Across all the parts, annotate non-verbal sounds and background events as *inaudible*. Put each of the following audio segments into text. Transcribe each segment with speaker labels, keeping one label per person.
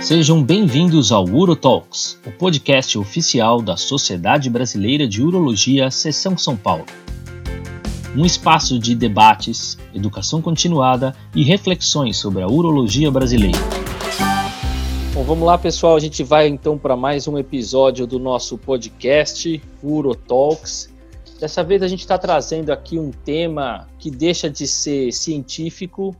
Speaker 1: Sejam bem-vindos ao UroTalks, o podcast oficial da Sociedade Brasileira de Urologia, Seção São Paulo. Um espaço de debates, educação continuada e reflexões sobre a urologia brasileira. Bom, vamos lá, pessoal. A gente vai então para mais um episódio do nosso podcast UroTalks. Dessa vez a gente está trazendo aqui um tema que deixa de ser científico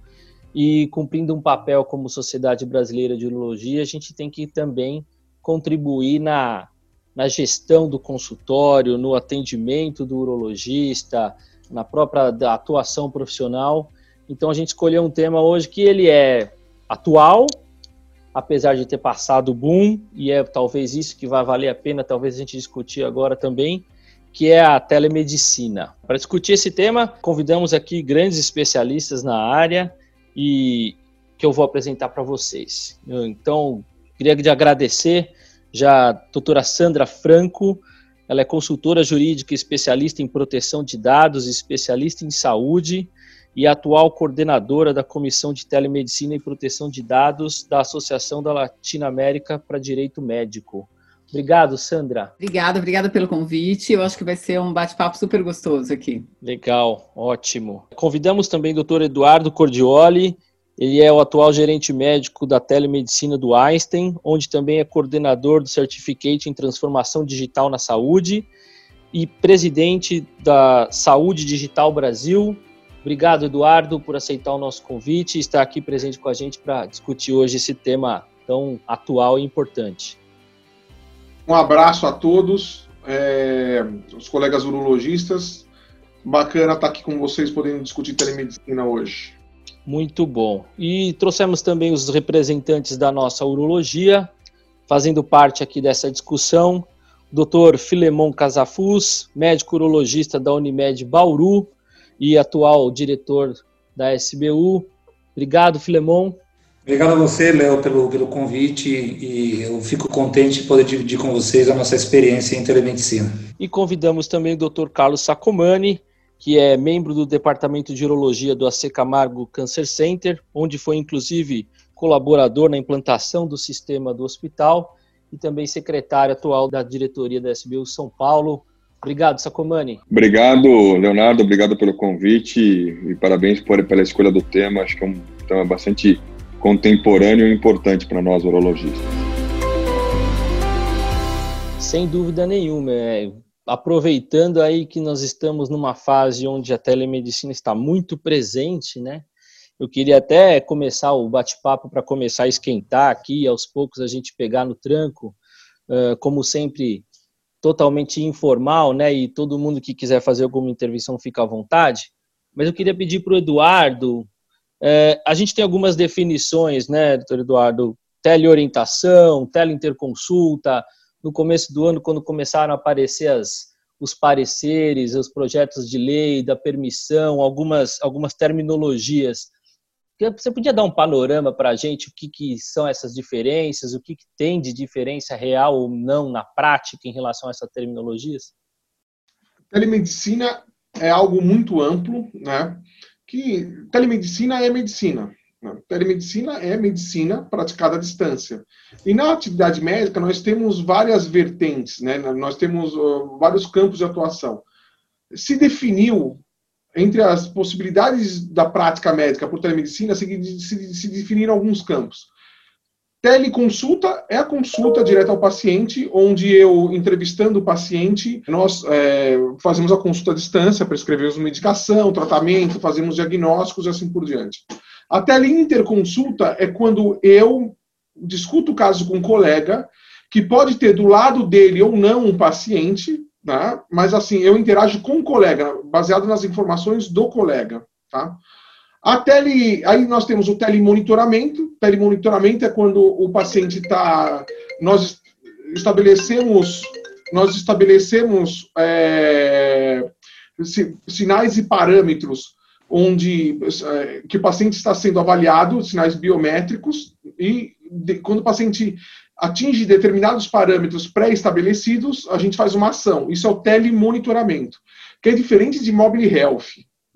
Speaker 1: e cumprindo um papel como Sociedade Brasileira de Urologia, a gente tem que também contribuir na, na gestão do consultório, no atendimento do urologista, na própria atuação profissional. Então a gente escolheu um tema hoje que ele é atual, apesar de ter passado boom, e é talvez isso que vai valer a pena, talvez a gente discutir agora também, que é a telemedicina. Para discutir esse tema, convidamos aqui grandes especialistas na área, e que eu vou apresentar para vocês. Então, queria agradecer já a doutora Sandra Franco, ela é consultora jurídica especialista em proteção de dados, especialista em saúde e atual coordenadora da Comissão de Telemedicina e Proteção de Dados da Associação da Latinoamérica para Direito Médico. Obrigado, Sandra.
Speaker 2: Obrigada, obrigada pelo convite. Eu acho que vai ser um bate-papo super gostoso aqui.
Speaker 1: Legal, ótimo. Convidamos também o doutor Eduardo Cordioli, ele é o atual gerente médico da telemedicina do Einstein, onde também é coordenador do Certificate em Transformação Digital na Saúde e presidente da Saúde Digital Brasil. Obrigado, Eduardo, por aceitar o nosso convite e estar aqui presente com a gente para discutir hoje esse tema tão atual e importante.
Speaker 3: Um abraço a todos, é, os colegas urologistas. Bacana estar aqui com vocês podendo discutir telemedicina hoje.
Speaker 1: Muito bom. E trouxemos também os representantes da nossa urologia, fazendo parte aqui dessa discussão, Dr. Filemon Casafus, médico urologista da Unimed Bauru e atual diretor da SBU. Obrigado, Filemon.
Speaker 4: Obrigado a você, Léo, pelo, pelo convite e eu fico contente de poder dividir com vocês a nossa experiência em telemedicina.
Speaker 1: E convidamos também o Dr. Carlos Sacomani, que é membro do Departamento de Urologia do AC Camargo Cancer Center, onde foi inclusive colaborador na implantação do sistema do hospital e também secretário atual da diretoria da SBU São Paulo. Obrigado, Sacomani.
Speaker 5: Obrigado, Leonardo. Obrigado pelo convite e parabéns por, pela escolha do tema. Acho que é um tema bastante contemporâneo e importante para nós urologistas.
Speaker 1: Sem dúvida nenhuma. É aproveitando aí que nós estamos numa fase onde a telemedicina está muito presente, né? Eu queria até começar o bate-papo para começar a esquentar aqui, aos poucos a gente pegar no tranco, como sempre, totalmente informal, né? E todo mundo que quiser fazer alguma intervenção fica à vontade. Mas eu queria pedir para o Eduardo, a gente tem algumas definições, né, doutor Eduardo? Teleorientação, teleinterconsulta, no começo do ano, quando começaram a aparecer as, os pareceres, os projetos de lei, da permissão, algumas, algumas terminologias. Você podia dar um panorama para a gente o que, que são essas diferenças, o que, que tem de diferença real ou não na prática em relação a essas terminologias?
Speaker 3: Telemedicina é algo muito amplo, né? Que telemedicina é medicina, Telemedicina é medicina praticada à distância. E na atividade médica, nós temos várias vertentes, né? nós temos vários campos de atuação. Se definiu, entre as possibilidades da prática médica por telemedicina, se, se definiram alguns campos. Teleconsulta é a consulta direta ao paciente, onde eu, entrevistando o paciente, nós é, fazemos a consulta à distância, prescrevemos medicação, tratamento, fazemos diagnósticos e assim por diante. A teleinterconsulta é quando eu discuto o caso com um colega, que pode ter do lado dele ou não um paciente, né? mas assim, eu interajo com o colega, baseado nas informações do colega. Tá? A tele, aí nós temos o telemonitoramento. Telemonitoramento é quando o paciente está. Nós estabelecemos, nós estabelecemos é, sinais e parâmetros onde é, que o paciente está sendo avaliado, sinais biométricos, e de, quando o paciente atinge determinados parâmetros pré-estabelecidos, a gente faz uma ação. Isso é o telemonitoramento, que é diferente de mobile health.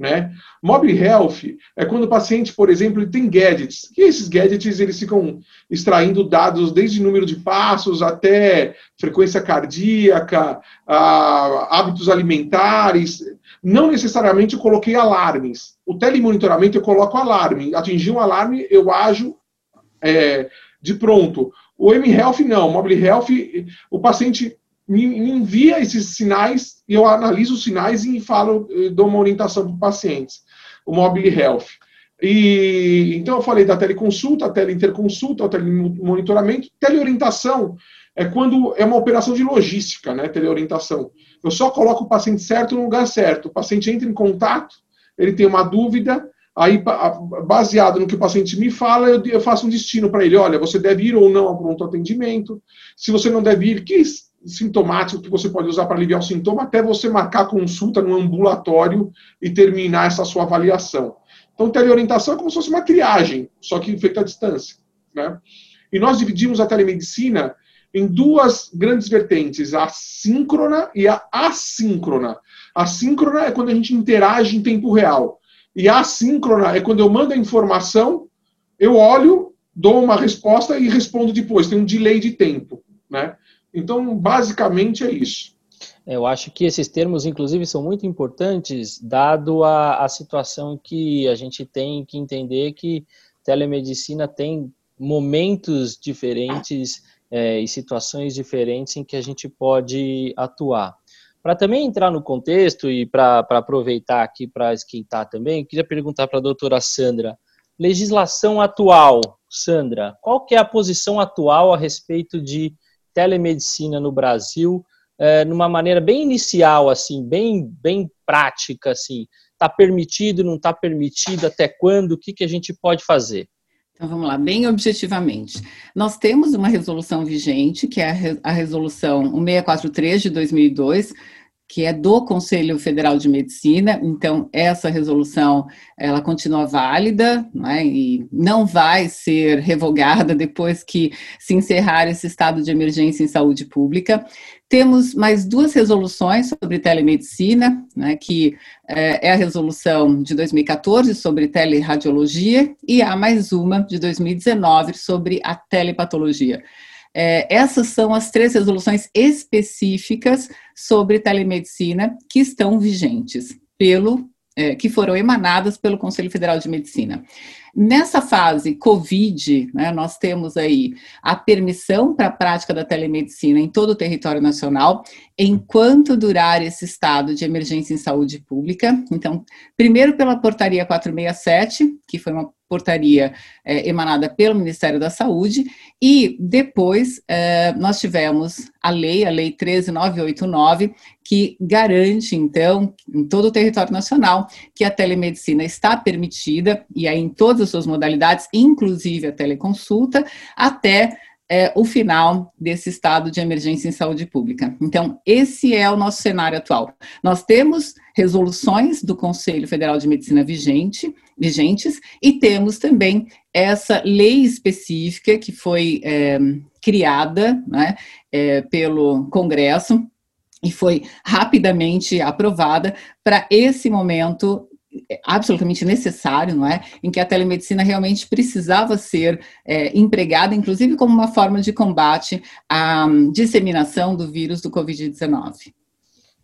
Speaker 3: Né? Mobile Health é quando o paciente, por exemplo, tem gadgets. E esses gadgets eles ficam extraindo dados desde número de passos até frequência cardíaca, hábitos alimentares. Não necessariamente eu coloquei alarmes. O telemonitoramento eu coloco alarme. Atingir um alarme, eu ajo é, de pronto. O M-Health não. O Mobile Health, o paciente me, envia esses sinais eu analiso os sinais e falo, dou uma orientação para pacientes. O Mobile Health. E, então eu falei da teleconsulta, teleinterconsulta, telemonitoramento, teleorientação é quando é uma operação de logística, né, teleorientação. Eu só coloco o paciente certo no lugar certo. O paciente entra em contato, ele tem uma dúvida, aí baseado no que o paciente me fala, eu faço um destino para ele. Olha, você deve ir ou não ao pronto atendimento. Se você não deve ir, que sintomático que você pode usar para aliviar o sintoma, até você marcar consulta no ambulatório e terminar essa sua avaliação. Então, teleorientação é como se fosse uma triagem, só que feita à distância. Né? E nós dividimos a telemedicina em duas grandes vertentes, a síncrona e a assíncrona. A síncrona é quando a gente interage em tempo real. E a assíncrona é quando eu mando a informação, eu olho, dou uma resposta e respondo depois. Tem um delay de tempo. Né? Então, basicamente é isso.
Speaker 1: Eu acho que esses termos, inclusive, são muito importantes, dado a, a situação que a gente tem que entender que telemedicina tem momentos diferentes é, e situações diferentes em que a gente pode atuar. Para também entrar no contexto e para aproveitar aqui para esquentar também, queria perguntar para a doutora Sandra, legislação atual, Sandra, qual que é a posição atual a respeito de telemedicina no Brasil, é, numa maneira bem inicial, assim, bem, bem prática, assim, está permitido, não está permitido, até quando, o que, que a gente pode fazer?
Speaker 2: Então vamos lá, bem objetivamente. Nós temos uma resolução vigente, que é a resolução 1643 de 2002, que é do Conselho Federal de Medicina, então essa resolução ela continua válida né, e não vai ser revogada depois que se encerrar esse estado de emergência em saúde pública. Temos mais duas resoluções sobre telemedicina, né, que é, é a resolução de 2014 sobre teleradiologia e há mais uma de 2019 sobre a telepatologia. É, essas são as três resoluções específicas sobre telemedicina que estão vigentes pelo é, que foram emanadas pelo Conselho Federal de Medicina. Nessa fase COVID, né, nós temos aí a permissão para a prática da telemedicina em todo o território nacional, enquanto durar esse estado de emergência em saúde pública. Então, primeiro pela portaria 467, que foi uma portaria é, emanada pelo Ministério da Saúde, e depois é, nós tivemos a lei, a Lei 13989, que garante, então, em todo o território nacional, que a telemedicina está permitida, e aí em todas as suas modalidades, inclusive a teleconsulta, até é, o final desse estado de emergência em saúde pública. Então, esse é o nosso cenário atual. Nós temos resoluções do Conselho Federal de Medicina vigente, vigentes e temos também essa lei específica que foi é, criada né, é, pelo Congresso e foi rapidamente aprovada para esse momento absolutamente necessário, não é? Em que a telemedicina realmente precisava ser é, empregada, inclusive como uma forma de combate à disseminação do vírus do Covid-19.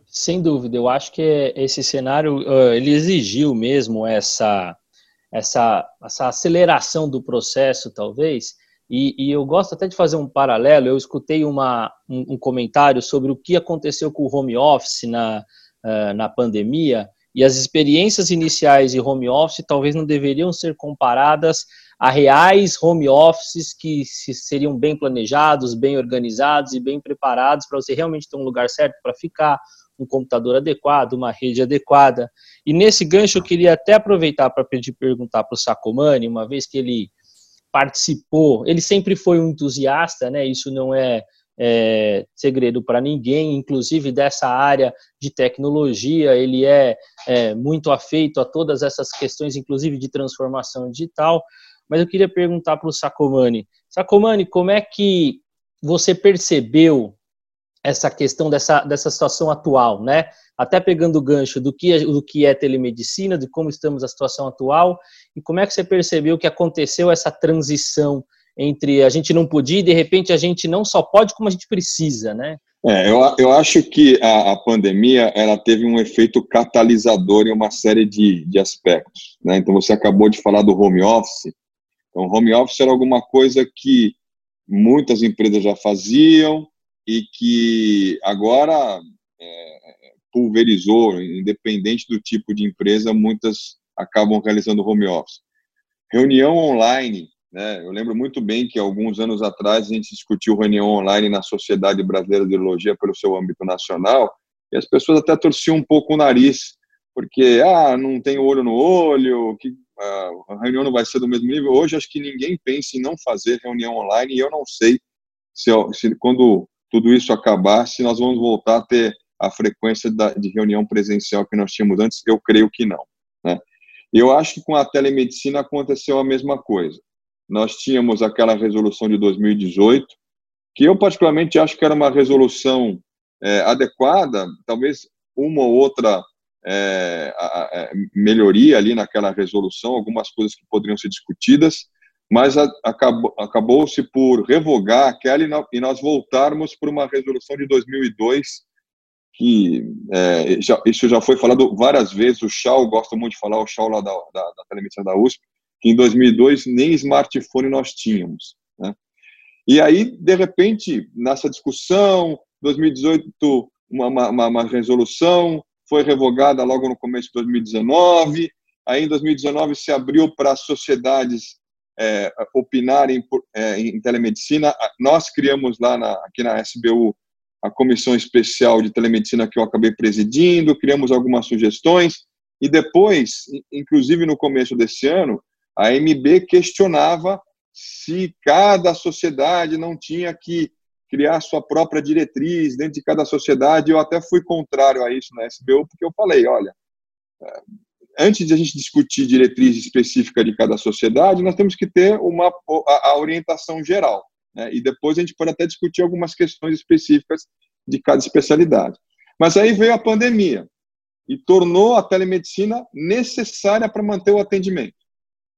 Speaker 1: Sem dúvida, eu acho que esse cenário ele exigiu mesmo essa essa, essa aceleração do processo, talvez. E, e, eu gosto até de fazer um paralelo. Eu escutei uma, um, um comentário sobre o que aconteceu com o home office na, na pandemia e as experiências iniciais de home office talvez não deveriam ser comparadas a reais home offices que seriam bem planejados, bem organizados e bem preparados para você realmente ter um lugar certo para ficar, um computador adequado, uma rede adequada. E nesse gancho eu queria até aproveitar para pedir perguntar para o Sacomani, uma vez que ele participou, ele sempre foi um entusiasta, né? Isso não é é, segredo para ninguém, inclusive dessa área de tecnologia, ele é, é muito afeito a todas essas questões, inclusive de transformação digital. Mas eu queria perguntar para o Sacomani, Sacomani, como é que você percebeu essa questão dessa, dessa situação atual, né? Até pegando o gancho do que, é, do que é telemedicina, de como estamos na situação atual, e como é que você percebeu que aconteceu essa transição entre a gente não podia e de repente a gente não só pode como a gente precisa, né?
Speaker 5: É, eu, eu acho que a, a pandemia ela teve um efeito catalisador em uma série de, de aspectos. Né? Então você acabou de falar do home office. Então home office era alguma coisa que muitas empresas já faziam, e que agora é, pulverizou, independente do tipo de empresa, muitas acabam realizando home office. Reunião online, né? Eu lembro muito bem que alguns anos atrás a gente discutiu reunião online na Sociedade Brasileira de Urologia pelo seu âmbito nacional e as pessoas até torciam um pouco o nariz porque ah não tem olho no olho, que ah, a reunião não vai ser do mesmo nível. Hoje acho que ninguém pensa em não fazer reunião online e eu não sei se, se quando tudo isso acabar, se nós vamos voltar a ter a frequência da, de reunião presencial que nós tínhamos antes, eu creio que não. Né? Eu acho que com a telemedicina aconteceu a mesma coisa. Nós tínhamos aquela resolução de 2018, que eu particularmente acho que era uma resolução é, adequada, talvez uma ou outra é, a, a, melhoria ali naquela resolução, algumas coisas que poderiam ser discutidas, mas acabou, acabou-se por revogar aquela e nós voltarmos para uma resolução de 2002 que é, já, isso já foi falado várias vezes, o Chau gosta muito de falar, o Chau lá da, da, da telemedicina da USP, que em 2002 nem smartphone nós tínhamos. Né? E aí, de repente, nessa discussão, 2018, uma, uma, uma resolução foi revogada logo no começo de 2019, aí em 2019 se abriu para sociedades é, opinarem é, em telemedicina. Nós criamos lá na, aqui na SBU a comissão especial de telemedicina que eu acabei presidindo, criamos algumas sugestões e depois, inclusive no começo desse ano, a MB questionava se cada sociedade não tinha que criar sua própria diretriz dentro de cada sociedade. Eu até fui contrário a isso na SBU, porque eu falei, olha, antes de a gente discutir diretriz específica de cada sociedade, nós temos que ter uma a, a orientação geral. Né? E depois a gente pode até discutir algumas questões específicas de cada especialidade. Mas aí veio a pandemia e tornou a telemedicina necessária para manter o atendimento.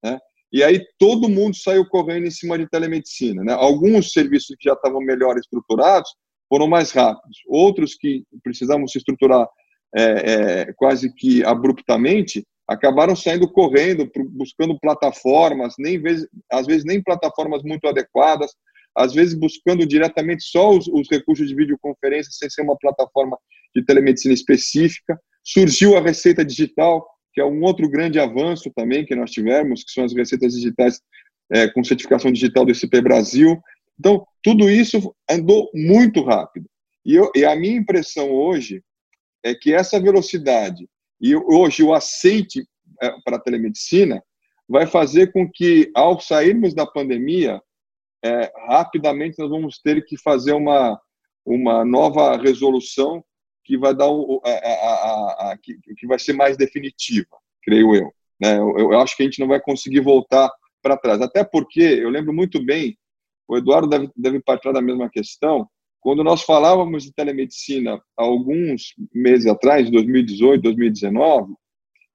Speaker 5: Né? E aí todo mundo saiu correndo em cima de telemedicina. Né? Alguns serviços que já estavam melhor estruturados foram mais rápidos. Outros que precisavam se estruturar é, é, quase que abruptamente, acabaram saindo correndo, buscando plataformas, nem às vezes nem plataformas muito adequadas, às vezes buscando diretamente só os, os recursos de videoconferência, sem ser uma plataforma de telemedicina específica. Surgiu a receita digital, que é um outro grande avanço também que nós tivemos, que são as receitas digitais é, com certificação digital do ICP Brasil. Então, tudo isso andou muito rápido. E, eu, e a minha impressão hoje é que essa velocidade e hoje o aceite é, para a telemedicina vai fazer com que, ao sairmos da pandemia, é, rapidamente nós vamos ter que fazer uma, uma nova resolução que vai dar o, a, a, a, que, que vai ser mais definitiva, creio eu. Né? Eu, eu acho que a gente não vai conseguir voltar para trás, até porque eu lembro muito bem, o Eduardo deve, deve partir da mesma questão, quando nós falávamos de telemedicina alguns meses atrás, 2018, 2019,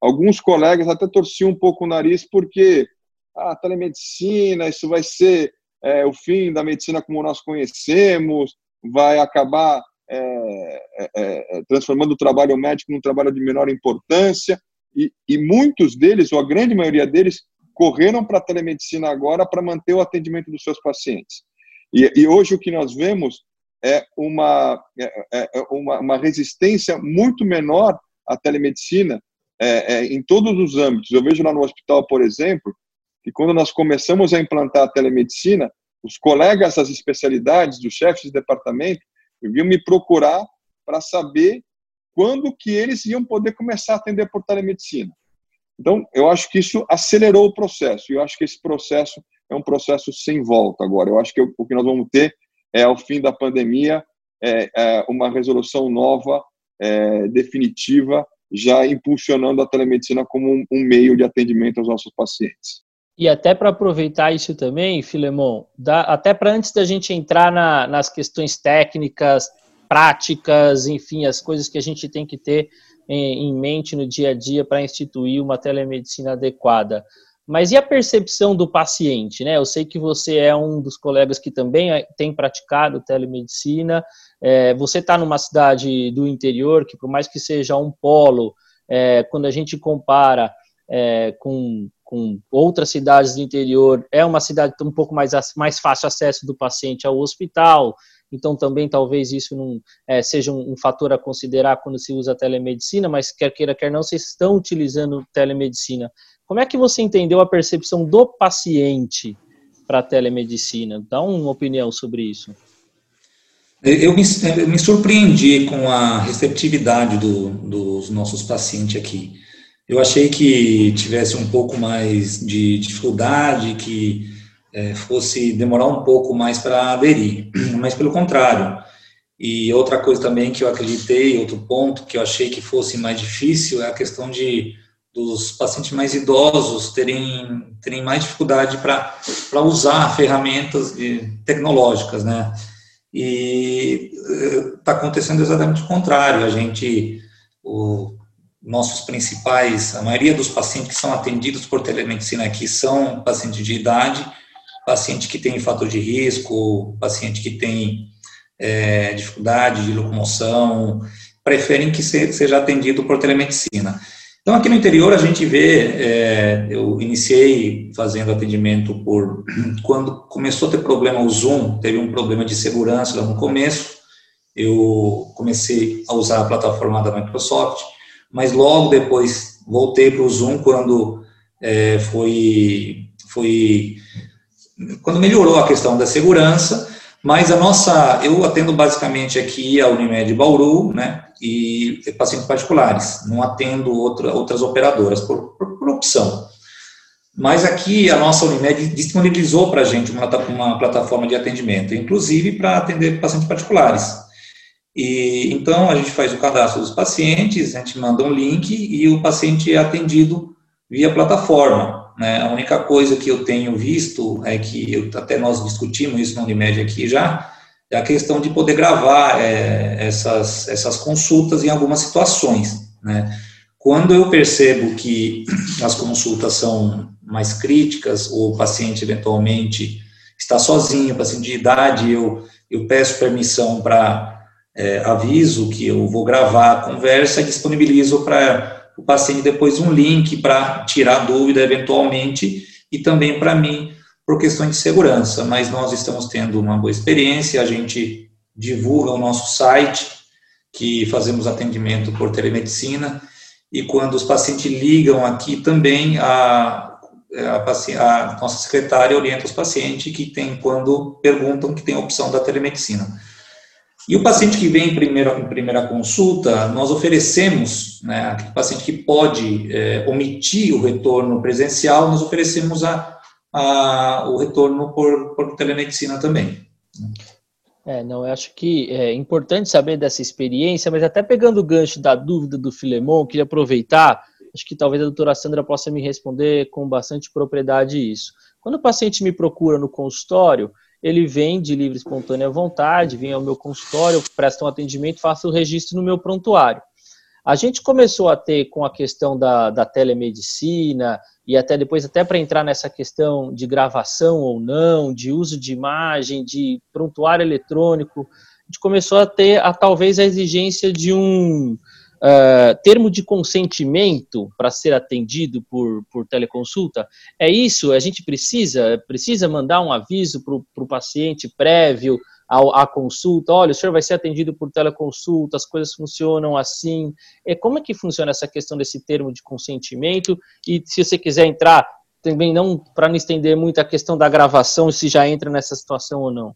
Speaker 5: alguns colegas até torciam um pouco o nariz porque a ah, telemedicina, isso vai ser é, o fim da medicina como nós conhecemos, vai acabar é, é, é transformando o trabalho médico num trabalho de menor importância. E, e muitos deles, ou a grande maioria deles, correram para a telemedicina agora para manter o atendimento dos seus pacientes. E, e hoje o que nós vemos é uma, é, é, é uma, uma, resistência muito menor à telemedicina é, é, em todos os âmbitos. Eu vejo lá no hospital, por exemplo, que quando nós começamos a implantar a telemedicina, os colegas das especialidades, dos chefes de departamento, vinham me procurar para saber quando que eles iam poder começar a atender por telemedicina. Então, eu acho que isso acelerou o processo, e eu acho que esse processo é um processo sem volta agora. Eu acho que o que nós vamos ter é, ao fim da pandemia, é, é uma resolução nova, é, definitiva, já impulsionando a telemedicina como um, um meio de atendimento aos nossos pacientes.
Speaker 1: E até para aproveitar isso também, Filemon, dá, até para antes da gente entrar na, nas questões técnicas práticas, enfim, as coisas que a gente tem que ter em, em mente no dia a dia para instituir uma telemedicina adequada. Mas e a percepção do paciente, né? Eu sei que você é um dos colegas que também é, tem praticado telemedicina. É, você está numa cidade do interior que, por mais que seja um polo, é, quando a gente compara é, com, com outras cidades do interior, é uma cidade um pouco mais, mais fácil acesso do paciente ao hospital. Então, também talvez isso não é, seja um, um, fator a considerar quando se usa telemedicina, mas quer queira, quer não, vocês estão utilizando telemedicina. Como é que você entendeu a percepção do paciente para a telemedicina? Dá uma opinião sobre isso.
Speaker 4: Eu me, eu me surpreendi com a receptividade do, dos nossos pacientes aqui. Eu achei que tivesse um pouco mais de dificuldade, que é, fosse demorar um pouco mais para aderir, *clears throat* mas pelo contrário. E outra coisa também que eu acreditei, outro ponto que eu achei que fosse mais difícil é a questão de dos pacientes mais idosos terem, terem mais dificuldade para usar ferramentas tecnológicas, né? E está eh, acontecendo exatamente o contrário. A gente, o, nossos principais, a maioria dos pacientes que são atendidos por telemedicina aqui são pacientes de idade, paciente que tem fator de risco, paciente que tem é, dificuldade de locomoção, preferem que seja atendido por telemedicina. Então, aqui no interior, a gente vê, é, eu iniciei fazendo atendimento por. *clears throat* Quando começou a ter problema o Zoom, teve um problema de segurança lá no começo, eu comecei a usar a plataforma da Microsoft, mas logo depois voltei para o Zoom quando é, foi, foi. Quando melhorou a questão da segurança, mas a nossa. Eu atendo basicamente aqui a Unimed Bauru, né? e pacientes particulares, não atendo outra, outras operadoras, por, por, por, opção. Mas aqui a nossa Unimed disponibilizou para a gente uma, uma plataforma de atendimento, inclusive para atender pacientes particulares. E então a gente faz o cadastro dos pacientes, a gente manda um link e o paciente é atendido via plataforma. Né? A única coisa que eu tenho visto é que eu, até nós discutimos isso na Unimed aqui já, é a questão de poder gravar é, essas, essas consultas em algumas situações. Né? Quando eu percebo que as consultas são mais críticas, ou o paciente eventualmente está sozinho, paciente de idade, eu, eu peço permissão para é, aviso que eu vou gravar a conversa e disponibilizo para o paciente depois um link para tirar dúvida eventualmente e também para mim por questões de segurança, mas nós estamos tendo uma boa experiência, a gente divulga o nosso site, que fazemos atendimento por telemedicina, e quando os pacientes ligam aqui também, a, a, a nossa secretária orienta os pacientes que tem, quando perguntam, que tem a opção da telemedicina. E o paciente que vem em primeira, em primeira consulta, nós oferecemos, né, aquele paciente que pode é, omitir o retorno presencial, nós oferecemos a a, o retorno por, por telemedicina também.
Speaker 1: É, não, eu acho que é importante saber dessa experiência, mas até pegando o gancho da dúvida do Filemon, queria aproveitar, acho que talvez a doutora Sandra possa me responder com bastante propriedade isso. Quando o paciente me procura no consultório, ele vem de livre espontânea vontade, vem ao meu consultório, presta um atendimento, faça o registro no meu prontuário. A gente começou a ter com a questão da, da telemedicina, e até depois, até para entrar nessa questão de gravação ou não, de uso de imagem, de prontuário eletrônico, a gente começou a ter a, talvez a exigência de um uh, termo de consentimento para ser atendido por, por teleconsulta. É isso? A gente precisa, precisa mandar um aviso para o paciente prévio a, a, consulta, olha, o senhor vai ser atendido por teleconsulta, as coisas funcionam assim. É, como é que funciona essa questão desse termo de consentimento? E se você quiser entrar, também não para não estender muito a questão da gravação, se já entra nessa situação ou não.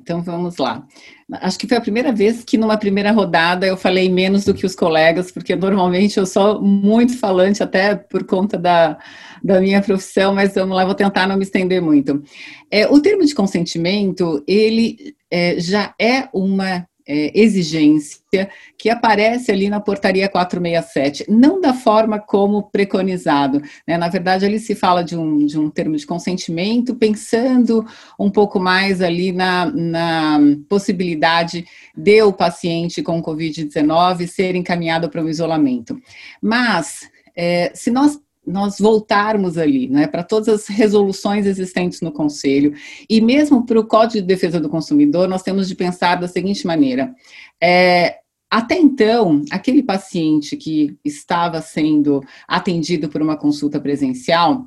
Speaker 2: Então vamos lá. Acho que foi a primeira vez que numa primeira rodada eu falei menos do que os colegas, porque normalmente eu sou muito falante, até por conta da, da minha profissão, mas vamos lá, vou tentar não me estender muito. É, o termo de consentimento, ele é, já é uma é, exigência que aparece ali na portaria 467, não da forma como preconizado. Né? Na verdade, ali se fala de um, de um termo de consentimento, pensando um pouco mais ali na, na possibilidade de o paciente com Covid-19 ser encaminhado para o isolamento. Mas, é, se nós nós voltarmos ali, né, para todas as resoluções existentes no Conselho e mesmo para o Código de Defesa do Consumidor, nós temos de pensar da seguinte maneira: é, até então, aquele paciente que estava sendo atendido por uma consulta presencial,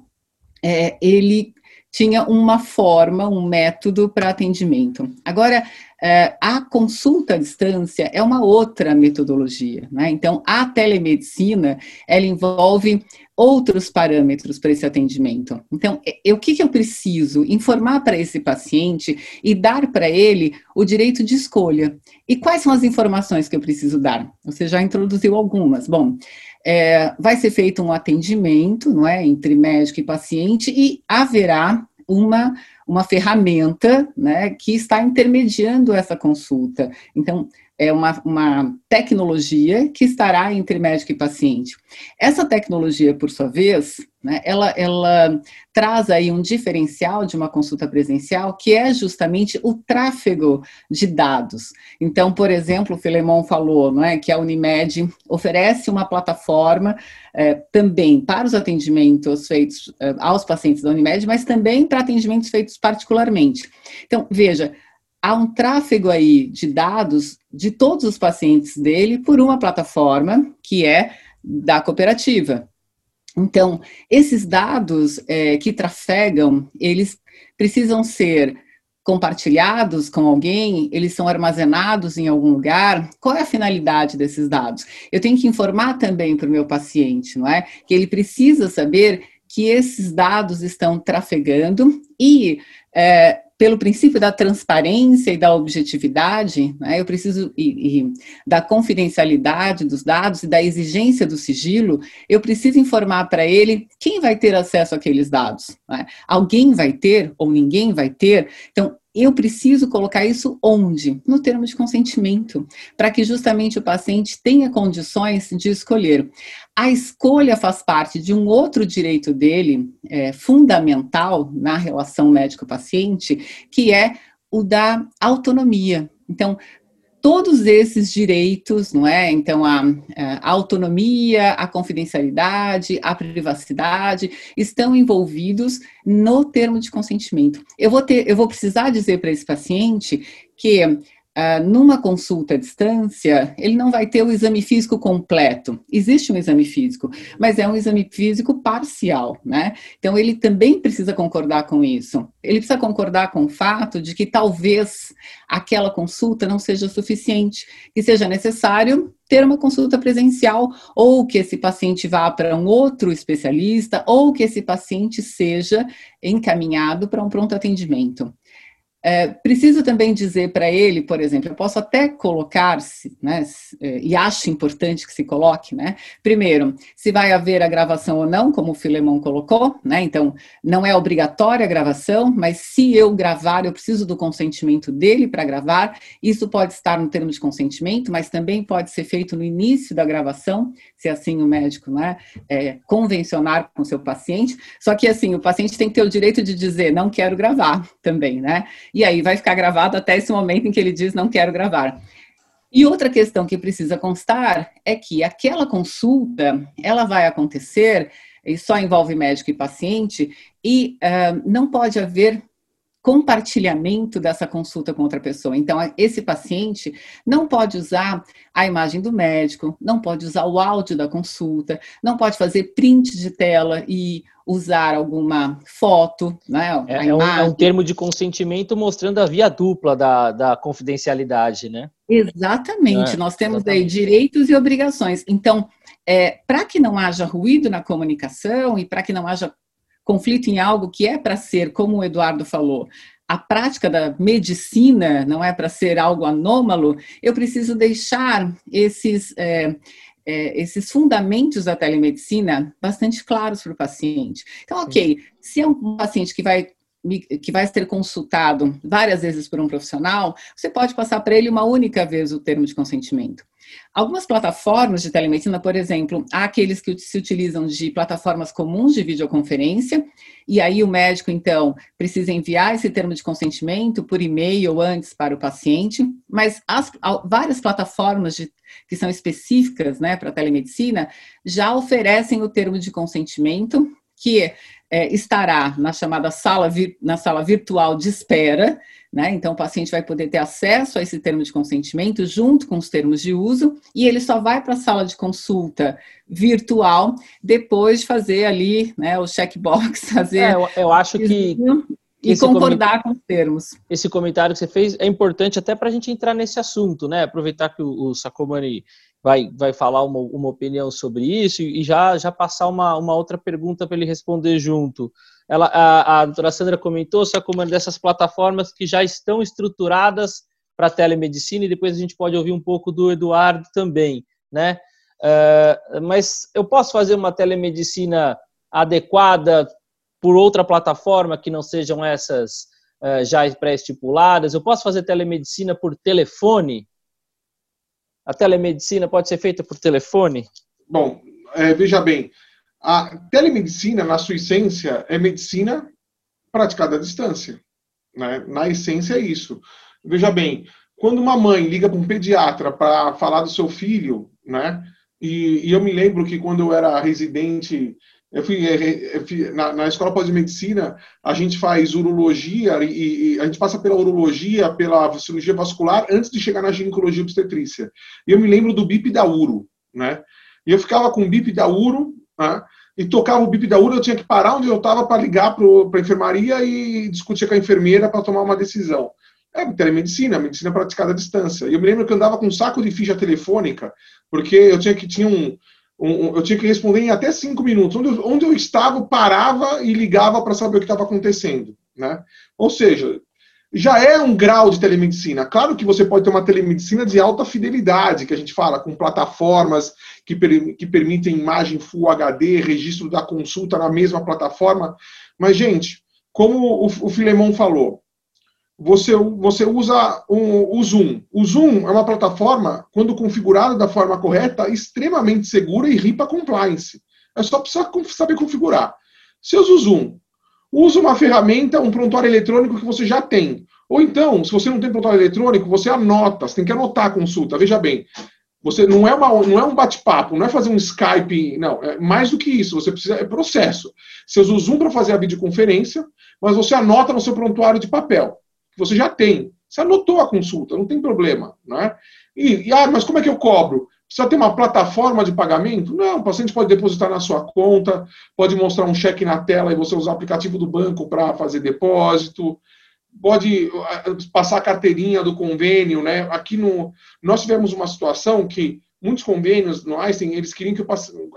Speaker 2: é, ele tinha uma forma, um método para atendimento. Agora, é, a consulta à distância é uma outra metodologia, né? Então, a telemedicina, ela envolve outros parâmetros para esse atendimento. Então, o que, que eu preciso? Informar para esse paciente e dar para ele o direito de escolha. E quais são as informações que eu preciso dar? Você já introduziu algumas. Bom, é, vai ser feito um atendimento, não é, entre médico e paciente e haverá uma uma ferramenta né, que está intermediando essa consulta. Então, é uma, uma tecnologia que estará entre médico e paciente. Essa tecnologia, por sua vez, né, ela, ela traz aí um diferencial de uma consulta presencial, que é justamente o tráfego de dados. Então, por exemplo, o Filemon falou não é, que a Unimed oferece uma plataforma é, também para os atendimentos feitos é, aos pacientes da Unimed, mas também para atendimentos feitos particularmente. Então, veja, há um tráfego aí de dados de todos os pacientes dele por uma plataforma que é da cooperativa. Então, esses dados é, que trafegam, eles precisam ser compartilhados com alguém, eles são armazenados em algum lugar. Qual é a finalidade desses dados? Eu tenho que informar também para o meu paciente, não é? Que ele precisa saber que esses dados estão trafegando e é, pelo princípio da transparência e da objetividade, né, eu preciso e, e, da confidencialidade dos dados e da exigência do sigilo, eu preciso informar para ele quem vai ter acesso àqueles dados. Né? Alguém vai ter ou ninguém vai ter. Então, eu preciso colocar isso onde? No termo de consentimento, para que justamente o paciente tenha condições de escolher. A escolha faz parte de um outro direito dele, é, fundamental na relação médico-paciente, que é o da autonomia. Então, todos esses direitos, não é? Então, a, a, autonomia, a confidencialidade, a privacidade estão envolvidos no termo de consentimento. Eu vou ter, eu vou precisar dizer para esse paciente que Uh, numa consulta à distância, ele não vai ter o exame físico completo. Existe um exame físico, mas é um exame físico parcial, né? Então, ele também precisa concordar com isso. Ele precisa concordar com o fato de que talvez aquela consulta não seja suficiente, que seja necessário ter uma consulta presencial, ou que esse paciente vá para um outro especialista, ou que esse paciente seja encaminhado para um pronto atendimento. É, preciso também dizer para ele, por exemplo, eu posso até colocar-se, né, é, e acho importante que se coloque, né, primeiro, se vai haver a gravação ou não, como o Filemon colocou, né, então, não é obrigatória a gravação, mas se eu gravar, eu preciso do consentimento dele para gravar, isso pode estar no termo de consentimento, mas também pode ser feito no início da gravação, se assim o médico, né, é, convencionar com seu paciente, só que assim, o paciente tem que ter o direito de dizer, não quero gravar também, né, e aí vai ficar gravado até esse momento em que ele diz não quero gravar. E outra questão que precisa constar é que aquela consulta, ela vai acontecer, e só envolve médico e paciente, e uh, não pode haver compartilhamento dessa consulta com outra pessoa. Então, esse paciente não pode usar a imagem do médico, não pode usar o áudio da consulta, não pode fazer print de tela e usar alguma foto, né?
Speaker 1: É, é, um, é, um, termo de consentimento mostrando a via dupla da, da confidencialidade, né?
Speaker 2: Exatamente. É, Nós temos exatamente. aí direitos e obrigações. Então, é, para que não haja ruído na comunicação e para que não haja conflito em algo que é para ser, como o Eduardo falou, a prática da medicina não é para ser algo anômalo, eu preciso deixar esses, é, é, esses fundamentos da telemedicina bastante claros para o paciente. Então, ok, se é um paciente que vai que vai ser consultado várias vezes por um profissional, você pode passar para ele uma única vez o termo de consentimento. Algumas plataformas de telemedicina, por exemplo, há aqueles que se utilizam de plataformas comuns de videoconferência, e aí o médico, então, precisa enviar esse termo de consentimento por e-mail antes para o paciente, mas as, várias plataformas de, que são específicas né, para telemedicina já oferecem o termo de consentimento, que é, estará na chamada sala, na sala virtual de espera, né? Então, o paciente vai poder ter acesso a esse termo de consentimento junto com os termos de uso e ele só vai para a sala de consulta virtual depois de fazer ali né, o checkbox, *laughs* fazer. É,
Speaker 1: eu, eu acho que.
Speaker 2: E concordar com os termos.
Speaker 1: Esse comentário que você fez é importante até para a gente entrar nesse assunto, né? Aproveitar que o, o Sacomani vai, vai falar uma, uma opinião sobre isso e já, já passar uma, uma outra pergunta para ele responder junto. Ela, a, a doutora Sandra comentou só como uma dessas plataformas que já estão estruturadas para telemedicina e depois a gente pode ouvir um pouco do Eduardo também, né? Uh, mas eu posso fazer uma telemedicina adequada por outra plataforma que não sejam essas uh, já pré-estipuladas? Eu posso fazer telemedicina por telefone? A telemedicina pode ser feita por telefone?
Speaker 3: Bom, é, veja bem, a telemedicina, na sua essência, é medicina praticada à distância. Né? Na essência é isso. Veja bem, quando uma mãe liga para um pediatra para falar do seu filho, né? E, e, eu me lembro que quando eu era residente, eu fui, eu fui na, na, escola pós-medicina, a gente faz urologia e, e, a gente passa pela urologia, pela cirurgia vascular antes de chegar na ginecologia obstetrícia. E eu me lembro do BIP da uro, né? E eu ficava com o BIP da uro né? e tocava o bip da urna, eu tinha que parar onde eu estava para ligar para a enfermaria e discutir com a enfermeira para tomar uma decisão. É telemedicina, medicina praticada à distância. E eu me lembro que eu andava com um saco de ficha telefônica, porque eu tinha que tinha um, um eu tinha que responder em até cinco minutos. Onde eu, onde eu estava, parava e ligava para saber o que estava acontecendo. Né? Ou seja, já é um grau de telemedicina. Claro que você pode ter uma telemedicina de alta fidelidade, que a gente fala, com plataformas que, per, que permitem imagem Full HD, registro da consulta na mesma plataforma. Mas, gente, como o, o Filemon falou, você, você usa um, o Zoom. O Zoom é uma plataforma, quando configurada da forma correta, extremamente segura e RIPA compliance. É só precisar saber configurar. Se usa o Zoom Use uma ferramenta, um prontuário eletrônico que você já tem. Ou então, se você não tem prontuário eletrônico, você anota, você tem que anotar a consulta. Veja bem, você não é, uma, não é um bate-papo, não é fazer um Skype, não, é mais do que isso, você precisa, é processo. Você usa o Zoom para fazer a videoconferência, mas você anota no seu prontuário de papel, que você já tem. Você anotou a consulta, não tem problema, né? E, e ah, mas como é que eu cobro? Precisa ter uma plataforma de pagamento? Não, o paciente pode depositar na sua conta, pode mostrar um cheque na tela e você usar o aplicativo do banco para fazer depósito, pode uh, passar a carteirinha do convênio, né? Aqui no nós tivemos uma situação que muitos convênios no Einstein, eles queriam que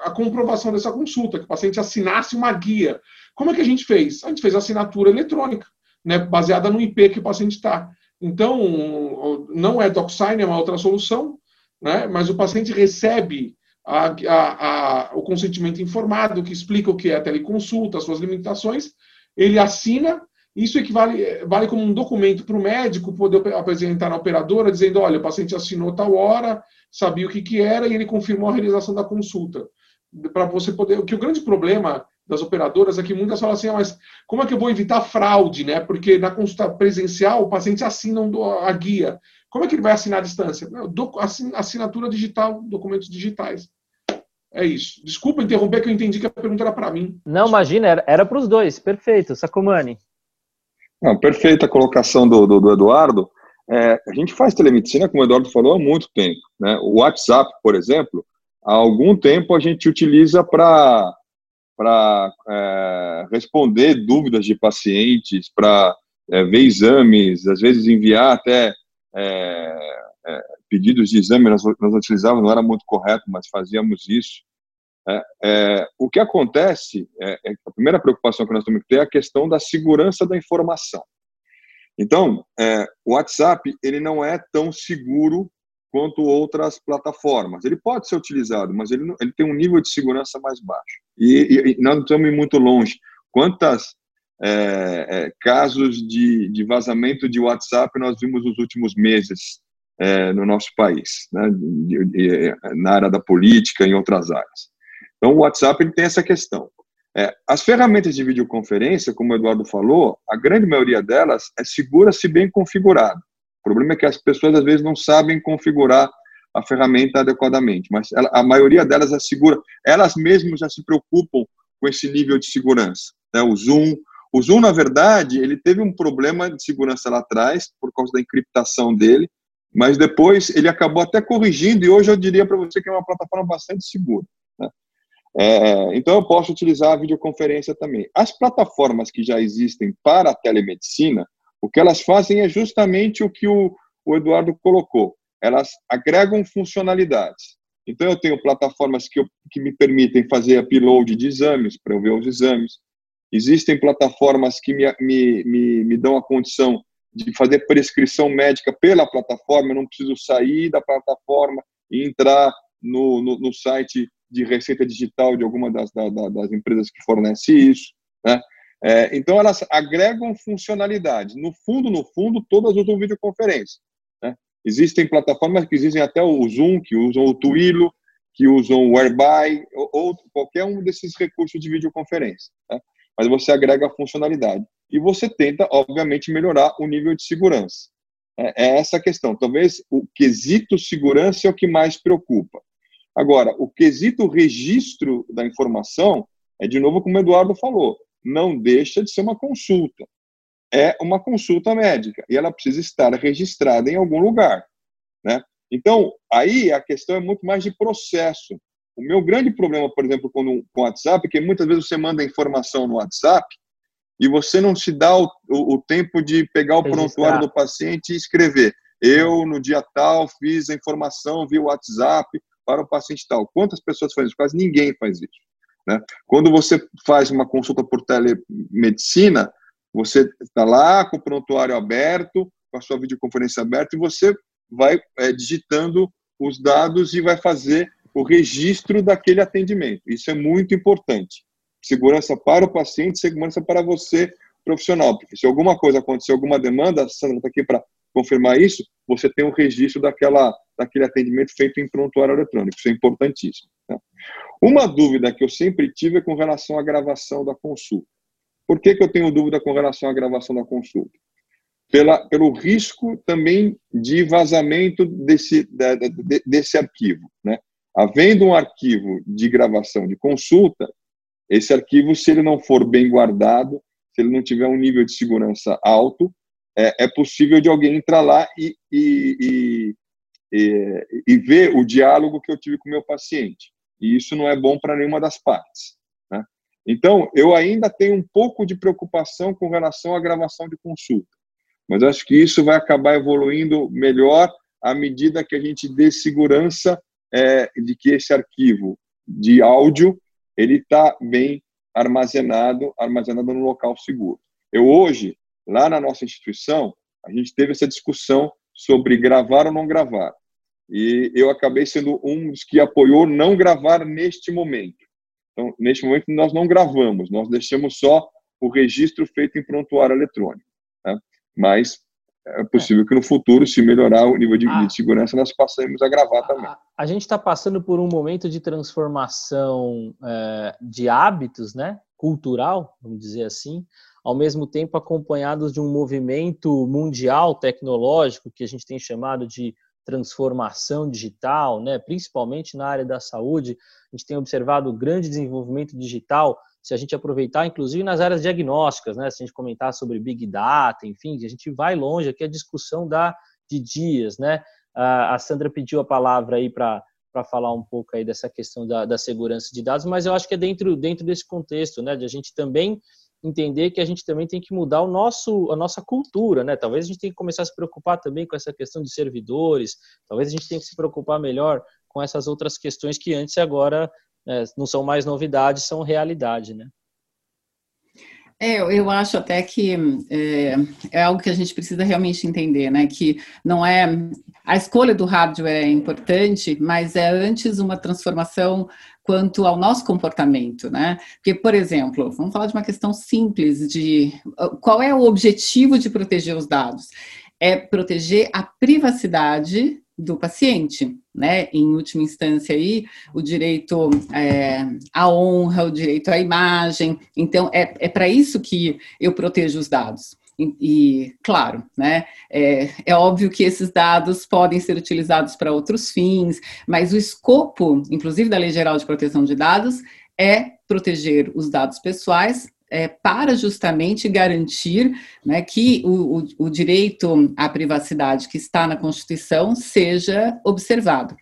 Speaker 3: a comprovação dessa consulta, que o paciente assinasse uma guia. Como é que a gente fez? A gente fez assinatura eletrônica, né, baseada no IP que o paciente está. Então, não é DocSign, é uma outra solução, né? mas o paciente recebe a, a, a, o consentimento informado, que explica o que é a teleconsulta, as suas limitações, ele assina, isso equivale vale como um documento para o médico poder apresentar na operadora, dizendo, olha, o paciente assinou tal hora, sabia o que, que era, e ele confirmou a realização da consulta. Para você poder. Que o grande problema das operadoras que muitas falam assim, ah, mas como é que eu vou evitar fraude, né? Porque na consulta presencial o paciente assina a guia. Como é que ele vai assinar à distância? Assinatura digital, documentos digitais. É isso. Desculpa interromper, que eu entendi que a pergunta era para mim.
Speaker 1: Não, imagina, era, era para os dois. Perfeito. Sacomani.
Speaker 5: Não, perfeita a colocação do, do, do Eduardo. É, a gente faz telemedicina, como o Eduardo falou, há muito tempo. Né? O WhatsApp, por exemplo, há algum tempo a gente utiliza para para é, responder dúvidas de pacientes, para é, ver exames, às vezes enviar até é, é, pedidos de exame, nós, nós utilizávamos, não era muito correto, mas fazíamos isso. É, é, o que acontece, a primeira preocupação que nós temos que ter é a questão da segurança da informação. Então, o WhatsApp ele não é tão seguro quanto outras plataformas. Ele pode ser utilizado, mas ele, ele tem um nível de segurança mais baixo. E, e, nós não estamos muito longe. Quantas é, é, casos de, de, vazamento de WhatsApp nós vimos nos últimos meses é, no nosso país, né, de, de, na área da política, em outras áreas. Então, o WhatsApp ele tem essa questão. É, as ferramentas de videoconferência, como o Eduardo falou, a grande maioria delas é segura se bem configurada. Problema é que as pessoas às vezes não sabem configurar a ferramenta adequadamente, mas ela, a maioria delas é segura. Elas mesmas já se preocupam com esse nível de segurança. Né? O Zoom, o Zoom na verdade, ele teve um problema de segurança lá atrás por causa da encriptação dele, mas depois ele acabou até corrigindo e hoje eu diria para você que é uma plataforma bastante segura. Né? É, então eu posso utilizar a videoconferência também. As plataformas que já existem para a telemedicina, o que elas fazem é justamente o que o, o Eduardo colocou elas agregam funcionalidades. Então, eu tenho plataformas que, eu, que me permitem fazer upload de exames, para eu ver os exames. Existem plataformas que me, me, me, me dão a condição de fazer prescrição médica pela plataforma, eu não preciso sair da plataforma e entrar no, no, no site de receita digital de alguma das, da, das empresas que fornece isso. Né? É, então, elas agregam funcionalidades. No fundo, no fundo, todas usam videoconferência. Existem plataformas que existem até o Zoom, que usam o Twilio, que usam o Whereby, ou, ou qualquer um desses recursos de videoconferência. Tá? Mas você agrega funcionalidade. E você tenta, obviamente, melhorar o nível de segurança. É, é essa a questão. Talvez o quesito segurança é o que mais preocupa. Agora, o quesito registro da informação é, de novo, como o Eduardo falou, não deixa de ser uma consulta é uma consulta médica e ela precisa estar registrada em algum lugar, né? Então, aí a questão é muito mais de processo. O meu grande problema, por exemplo, com o WhatsApp, é que muitas vezes você manda informação no WhatsApp e você não se dá o, o, o tempo de pegar o Registrar. prontuário do paciente e escrever. Eu, no dia tal, fiz a informação via WhatsApp para o paciente tal. Quantas pessoas fazem isso? Quase ninguém faz isso. Né? Quando você faz uma consulta por telemedicina, você está lá com o prontuário aberto, com a sua videoconferência aberta, e você vai é, digitando os dados e vai fazer o registro daquele atendimento. Isso é muito importante. Segurança para o paciente, segurança para você, profissional. Porque se alguma coisa acontecer, alguma demanda, a Sandra está aqui para confirmar isso, você tem o um registro daquela, daquele atendimento feito em prontuário eletrônico. Isso é importantíssimo. Tá? Uma dúvida que eu sempre tive é com relação à gravação da consulta. Por que, que eu tenho dúvida com relação à gravação da consulta? Pela, pelo risco também de vazamento desse, de, desse arquivo. Né? Havendo um arquivo de gravação de consulta, esse arquivo, se ele não for bem guardado, se ele não tiver um nível de segurança alto, é, é possível de alguém entrar lá e, e, e, e, e ver o diálogo que eu tive com o meu paciente. E isso não é bom para nenhuma das partes. Então, eu ainda tenho um pouco de preocupação com relação à gravação de consulta, mas acho que isso vai acabar evoluindo melhor à medida que a gente dê segurança é, de que esse arquivo de áudio ele está bem armazenado, armazenado no local seguro. Eu hoje, lá na nossa instituição, a gente teve essa discussão sobre gravar ou não gravar. E eu acabei sendo um dos que apoiou não gravar neste momento. Então, neste momento, nós não gravamos, nós deixamos só o registro feito em prontuário eletrônico. Né? Mas é possível é. que no futuro, se melhorar o nível de, ah, de segurança, nós passemos a gravar também.
Speaker 1: A, a gente está passando por um momento de transformação é, de hábitos, né? cultural, vamos dizer assim, ao mesmo tempo acompanhados de um movimento mundial tecnológico que a gente tem chamado de transformação digital, né, principalmente na área da saúde, a gente tem observado grande desenvolvimento digital, se a gente aproveitar, inclusive nas áreas diagnósticas, né, se a gente comentar sobre Big Data, enfim, a gente vai longe aqui, a discussão da de dias, né, a Sandra pediu a palavra aí para para falar um pouco aí dessa questão da, da segurança de dados, mas eu acho que é dentro, dentro desse contexto, né, de a gente também entender que a gente também tem que mudar o nosso, a nossa cultura, né? Talvez a gente tenha que começar a se preocupar também com essa questão de servidores, talvez a gente tenha que se preocupar melhor com essas outras questões que antes e agora é, não são mais novidades, são realidade, né?
Speaker 2: É, eu acho até que é, é, algo que a gente precisa realmente entender, né? Que não é a escolha do hardware é importante, mas é antes uma transformação quanto ao nosso comportamento, né? Porque, por exemplo, vamos falar de uma questão simples de qual é o objetivo de proteger os dados? É proteger a privacidade do paciente, né? Em última instância aí, o direito é, à honra, o direito à imagem. Então, é, é para isso que eu protejo os dados. E, claro, né, é, é, óbvio que esses dados podem ser utilizados para outros fins, mas o escopo, inclusive da Lei Geral de Proteção de Dados, é proteger os dados pessoais é, para justamente garantir né, que o, o, o, direito à privacidade que está na Constituição seja observado.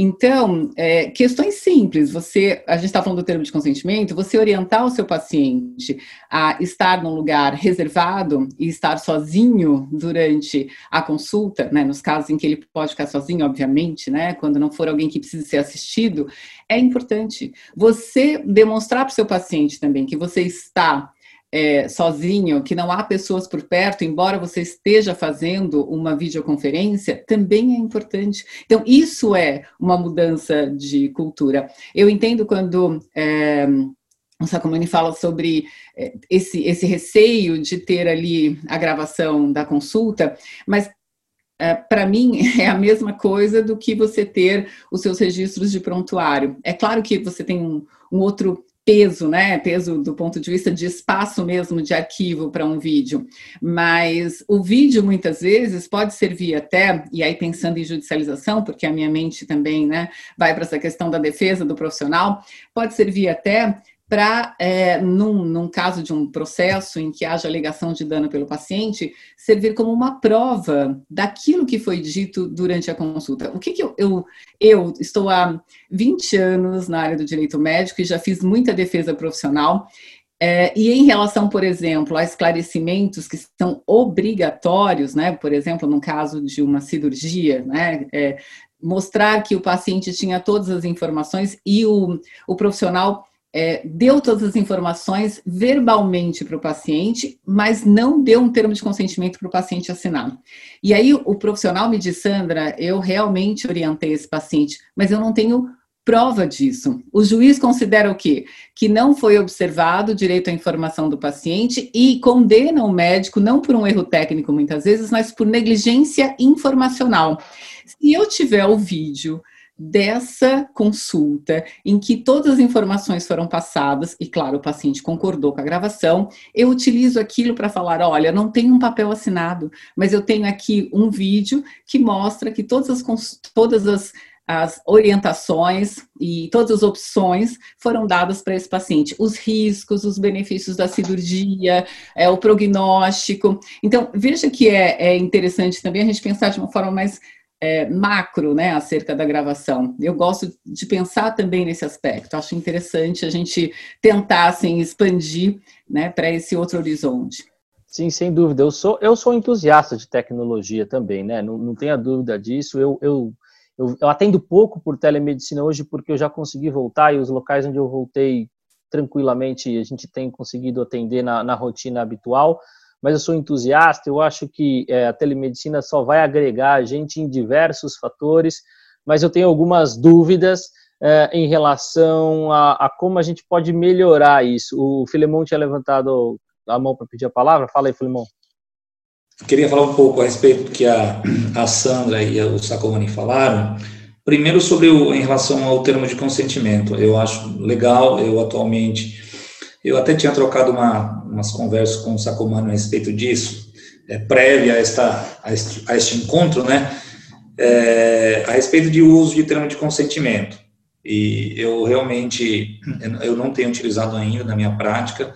Speaker 2: Então, é, questões simples, você, a gente está falando do termo de consentimento, você orientar o seu paciente a estar num lugar reservado e estar sozinho durante a consulta, né, nos casos em que ele pode ficar sozinho, obviamente, né, quando não for alguém que precisa ser assistido, é importante. Você demonstrar para o seu paciente também que você está é, sozinho, que não há pessoas por perto, embora você esteja fazendo uma videoconferência, também é importante. Então, isso é uma mudança de cultura. Eu entendo quando. É, o Sacomani fala sobre é, esse, esse receio de ter ali a gravação da consulta, mas é, para mim *laughs* é a mesma coisa do que você ter os seus registros de prontuário. É claro que você tem um, um outro peso, né? Peso do ponto de vista de espaço mesmo de arquivo para um vídeo. Mas o vídeo muitas vezes pode servir até, e aí pensando em judicialização, porque a minha mente também, né, vai para essa questão da defesa do profissional, pode servir até para, é, num, num, caso de um processo em que haja alegação de dano pelo paciente, servir como uma prova daquilo que foi dito durante a consulta. O que, que eu, eu, eu, estou há 20 anos na área do direito médico e já fiz muita defesa profissional. É, e em relação, por exemplo, a esclarecimentos que são obrigatórios, né, por exemplo, no caso de uma cirurgia, né, é, mostrar que o paciente tinha todas as informações e o, o profissional é, deu todas as informações verbalmente para o paciente, mas não deu um termo de consentimento para o paciente assinar. E aí o profissional me disse, Sandra, eu realmente orientei esse paciente, mas eu não tenho prova disso. O juiz considera o quê? Que não foi observado o direito à informação do paciente e condena o médico não por um erro técnico muitas vezes, mas por negligência informacional. Se eu tiver o vídeo dessa consulta, em que todas as informações foram passadas, e claro, o paciente concordou com a gravação, eu utilizo aquilo para falar: olha, não tem um papel assinado, mas eu tenho aqui um vídeo que mostra que todas as, todas as, as orientações e todas as opções foram dadas para esse paciente, os riscos, os benefícios da cirurgia, é, o prognóstico. Então, veja que é, é interessante também a gente pensar de uma forma mais é, macro, né, acerca da gravação. Eu gosto de pensar também nesse aspecto. Acho interessante a gente tentar assim, expandir, né, para esse outro horizonte.
Speaker 1: Sim, sem dúvida. Eu sou eu sou entusiasta de tecnologia também, né? Não, não tenha dúvida disso. Eu, eu, eu, eu atendo pouco por telemedicina hoje porque eu já consegui voltar e os locais onde eu voltei tranquilamente a gente tem conseguido atender na, na rotina habitual mas eu sou entusiasta, eu acho que é, a telemedicina só vai agregar a gente em diversos fatores, mas eu tenho algumas dúvidas é, em relação a, a, como a gente pode melhorar isso. O Filemon tinha levantado a mão para pedir a palavra, fala aí, Filemon.
Speaker 4: Queria falar um pouco a respeito do que a, a Sandra e o Sacomani falaram. Primeiro sobre o, em relação ao termo de consentimento. Eu acho legal, eu atualmente eu até tinha trocado uma, umas conversas com o Sacomano a respeito disso, é, prévia a, esta, a, este, a este encontro, né? É, a respeito de uso de termo de consentimento. E eu realmente eu não tenho utilizado ainda na minha prática.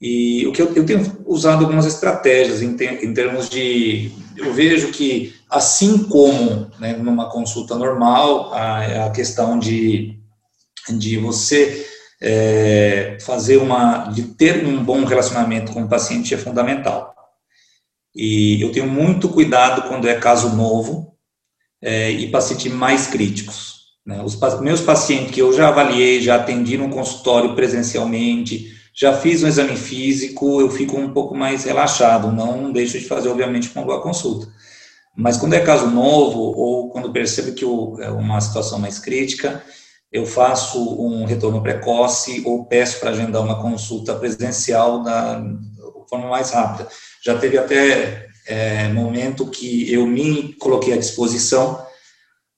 Speaker 4: E o que eu, eu tenho usado algumas estratégias em, em, termos de eu vejo que assim como né, numa consulta normal a, a questão de de você é, fazer uma, de ter um bom relacionamento com o paciente é fundamental. E eu tenho muito cuidado quando é caso novo é, e pacientes mais críticos. Né? Os meus pacientes que eu já avaliei, já atendi no consultório presencialmente, já fiz um exame físico, eu fico um pouco mais relaxado, não deixo de fazer, obviamente, uma boa consulta. Mas quando é caso novo, ou quando percebo que é uma situação mais crítica, eu faço um retorno precoce ou peço para agendar uma consulta presencial da forma mais rápida. Já teve até é, momento que eu me coloquei à disposição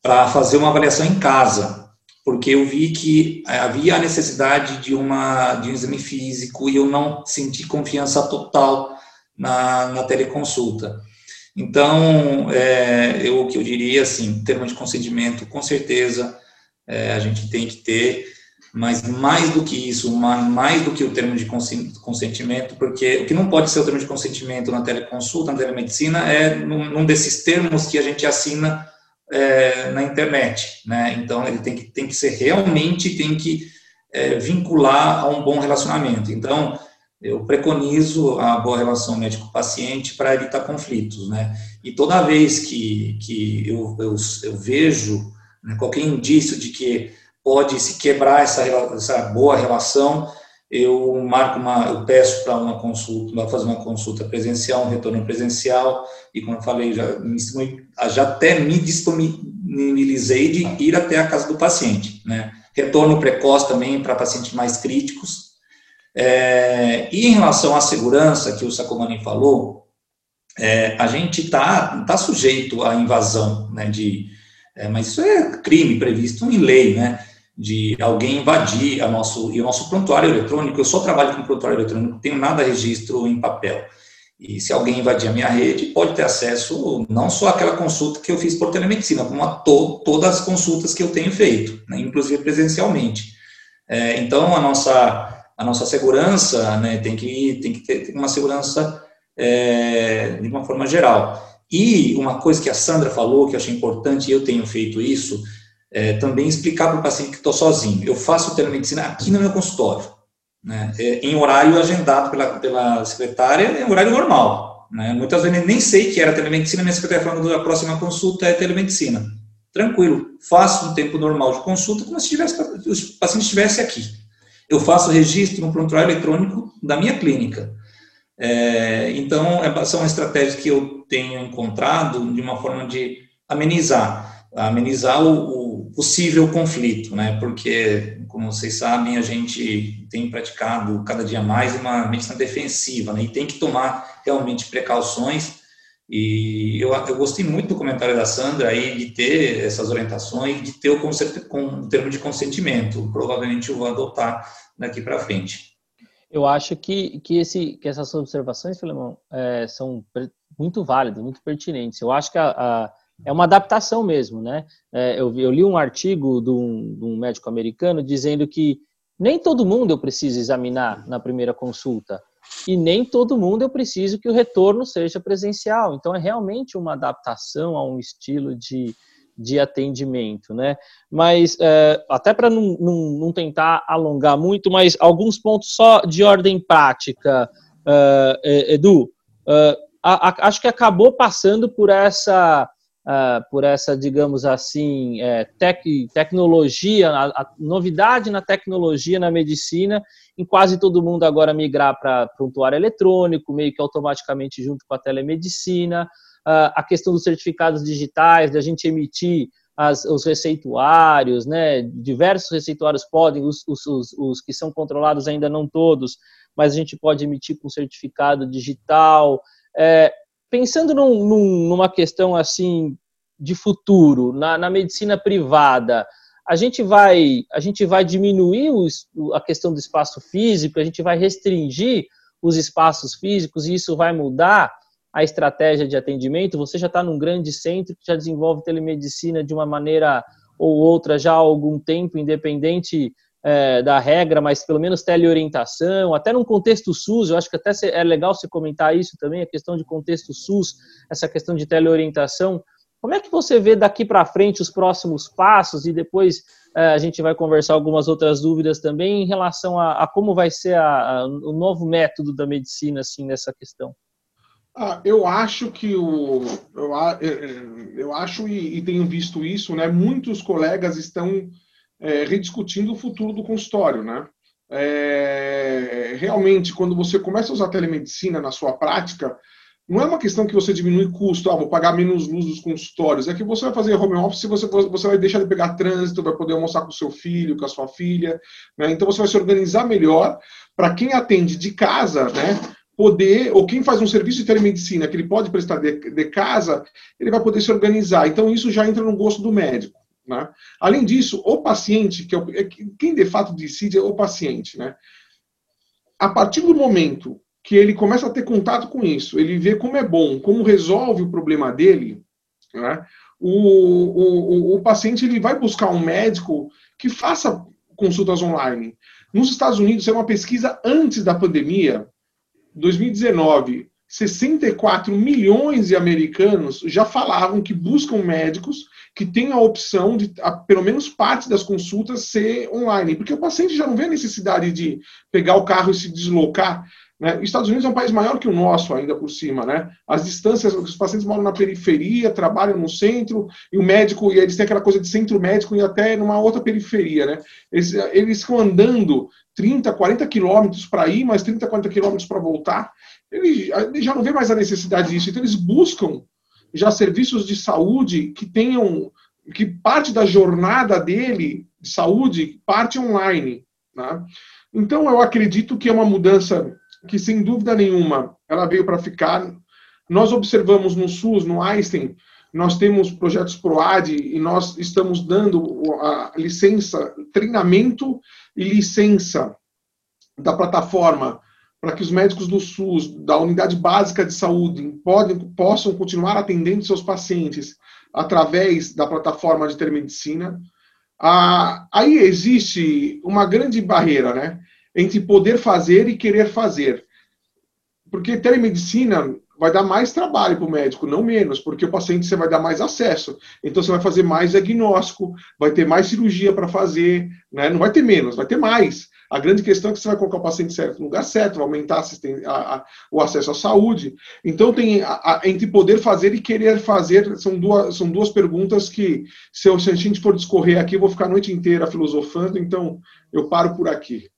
Speaker 4: para fazer uma avaliação em casa, porque eu vi que havia a necessidade de, uma, de um exame físico e eu não senti confiança total na, na teleconsulta. Então, é, eu, o que eu diria, assim, termo de consentimento, com certeza, é, a gente tem que ter, mas mais do que isso, mais do que o termo de consentimento, porque o que não pode ser o termo de consentimento na teleconsulta, na telemedicina, é num, desses termos que a gente assina é, na internet, né? Então, ele tem que, tem que ser realmente, tem que é, vincular a um bom relacionamento. Então, eu preconizo a boa relação médico-paciente para evitar conflitos, né? E toda vez que, que eu, eu, eu vejo né, qualquer indício de que pode se quebrar essa, essa boa relação, eu marco uma, eu peço para uma consulta, para fazer uma consulta presencial, um retorno presencial, e como eu falei, já, já até me disponibilizei de ir até a casa do paciente, né? Retorno precoce também para pacientes mais críticos, é, e em relação à segurança, que o Sacomani falou, é, a gente está tá sujeito à invasão, né, de, é, mas isso é crime previsto em lei, né, de alguém invadir a nosso, e o nosso prontuário eletrônico, eu só trabalho com prontuário eletrônico, não tenho nada registro em papel. E se alguém invadir a minha rede, pode ter acesso não só àquela consulta que eu fiz por telemedicina, como a to, todas as consultas que eu tenho feito, né, inclusive presencialmente. É, então, a nossa a nossa segurança né, tem que tem que ter uma segurança é, de uma forma geral. E uma coisa que a Sandra falou, que eu achei importante, e eu tenho feito isso, é também explicar para o paciente que estou sozinho. Eu faço telemedicina aqui no meu consultório, né, é, em horário agendado pela, pela secretária, em horário normal. Né, muitas vezes nem sei que era telemedicina, minha secretária falando a próxima consulta é telemedicina. Tranquilo, faço um tempo normal de consulta, como se tivesse, o paciente estivesse aqui eu faço registro no prontuário eletrônico da minha clínica. É, então, é, são estratégias que eu tenho encontrado de uma forma de amenizar, amenizar o, o possível conflito, né? Porque, como vocês sabem, a gente tem praticado cada dia mais uma medicina defensiva, né? E tem que tomar realmente precauções. E eu, eu gostei muito do comentário da Sandra aí de ter essas orientações, de ter o, conceito, com, o termo de consentimento. Provavelmente eu vou adotar daqui para frente.
Speaker 1: Eu acho que, que, esse, que essas observações, Filemão, é, são muito válidas, muito pertinentes. Eu acho que a, a, é uma adaptação mesmo, né? É, eu, eu, li um artigo de um, de um médico americano dizendo que nem todo mundo eu preciso examinar na primeira consulta e nem todo mundo eu preciso que o retorno seja presencial. Então é realmente uma adaptação a um estilo de, de atendimento, né? Mas é, até para não, não, não, tentar alongar muito, mas alguns pontos só de ordem prática, uh, Edu, uh, a, a, acho que acabou passando por essa, uh, por essa, digamos assim, é, tec, tecnologia, a, a, novidade na tecnologia na medicina, em quase todo mundo agora migrar para prontuário eletrônico, meio que automaticamente junto com a telemedicina a questão dos certificados digitais, da gente emitir as, os receituários, né? Diversos receituários podem, os, os, os, os, que são controlados ainda não todos, mas a gente pode emitir com certificado digital. É, pensando num, num, numa questão assim de futuro, na, na, medicina privada, a gente vai, a gente vai diminuir os, a questão do espaço físico, a gente vai restringir os espaços físicos e isso vai mudar a estratégia de atendimento, você já está num grande centro que já desenvolve telemedicina de uma maneira ou outra já há algum tempo, independente é, da regra, mas pelo menos teleorientação, até num contexto SUS, eu acho que até é legal você comentar isso também, a questão de contexto SUS, essa questão de teleorientação. Como é que você vê daqui para frente os próximos passos e depois é, a gente vai conversar algumas outras dúvidas também em relação a, a como vai ser a, a, o novo método da medicina assim nessa questão?
Speaker 3: Ah, eu acho que o eu, eu acho e, e, tenho visto isso, né? Muitos colegas estão é, rediscutindo o futuro do consultório, né? É, realmente, quando você começa a usar telemedicina na sua prática, não é uma questão que você diminui custo, ah, vou pagar menos luz dos consultórios, é que você vai fazer home office, você, você vai deixar de pegar trânsito, vai poder almoçar com seu filho, com a sua filha, né? então você vai se organizar melhor para quem atende de casa, né? poder, ou quem faz um serviço de telemedicina que ele pode prestar de, de casa, ele vai poder se organizar. Então isso já entra no gosto do médico. Né? Além disso, o paciente, que é, é quem de fato decide é o paciente. Né? A partir do momento que ele começa a ter contato com isso, ele vê como é bom, como resolve o problema dele, né? o, o, o, paciente ele vai buscar um médico que faça consultas online. Nos Estados Unidos, é uma pesquisa antes da pandemia, 2019, 64 milhões de americanos já falavam que buscam médicos que tenham a opção de, a, pelo menos parte das consultas ser online, porque o paciente já não vê a necessidade de pegar o carro e se deslocar né? Os Estados Unidos é um país maior que o nosso, ainda por cima. Né? As distâncias, os pacientes moram na periferia, trabalham no centro, e o médico, e eles têm aquela coisa de centro médico e até numa outra periferia. Né? Eles, eles ficam andando 30, 40 quilômetros para ir, mais 30, 40 quilômetros para voltar. Ele, ele já não vê mais a necessidade disso. Então, eles buscam já serviços de saúde que tenham que parte da jornada dele de saúde parte online. Né? Então, eu acredito que é uma mudança que, sem dúvida nenhuma, ela veio para ficar. Nós observamos no SUS, no Einstein, nós temos projetos PROAD e nós estamos dando a licença, treinamento e licença da plataforma para que os médicos do SUS, da unidade básica de saúde, podem, possam continuar atendendo seus pacientes através da plataforma de telemedicina. Ah, aí existe uma grande barreira, né? entre poder fazer e querer fazer. Porque telemedicina vai dar mais trabalho para o médico, não menos, porque o paciente você vai dar mais acesso. Então você vai fazer mais diagnóstico, vai ter mais cirurgia para fazer, né? não vai ter menos, vai ter mais. A grande questão é que você vai colocar o paciente certo no lugar certo, vai aumentar a, a, o acesso à saúde. Então, tem a, entre poder fazer e querer fazer, são duas, são duas perguntas que, se, eu, se a gente for discorrer aqui, eu vou ficar a noite inteira filosofando, então eu paro por aqui.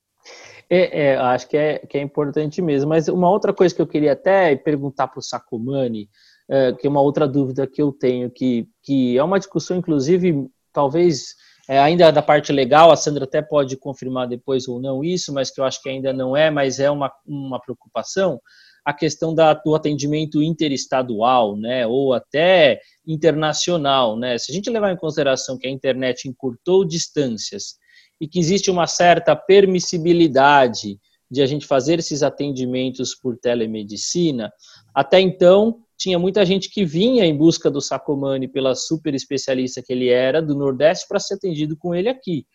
Speaker 1: É, é, acho que é, que é importante mesmo. Mas uma outra coisa que eu queria até perguntar para o Sacomani, é, que é uma outra dúvida que eu tenho, que, que é uma discussão, inclusive, talvez é, ainda da parte legal, a Sandra até pode confirmar depois ou não isso, mas que eu acho que ainda não é, mas é uma, uma preocupação, a questão da, do atendimento interestadual, né, ou até internacional, né, se a gente levar em consideração que a internet encurtou distâncias e que existe uma certa permissibilidade de a gente fazer esses atendimentos por telemedicina, até então tinha muita gente que vinha em busca do Sacomani pela super especialista que ele era do Nordeste para ser atendido com ele aqui.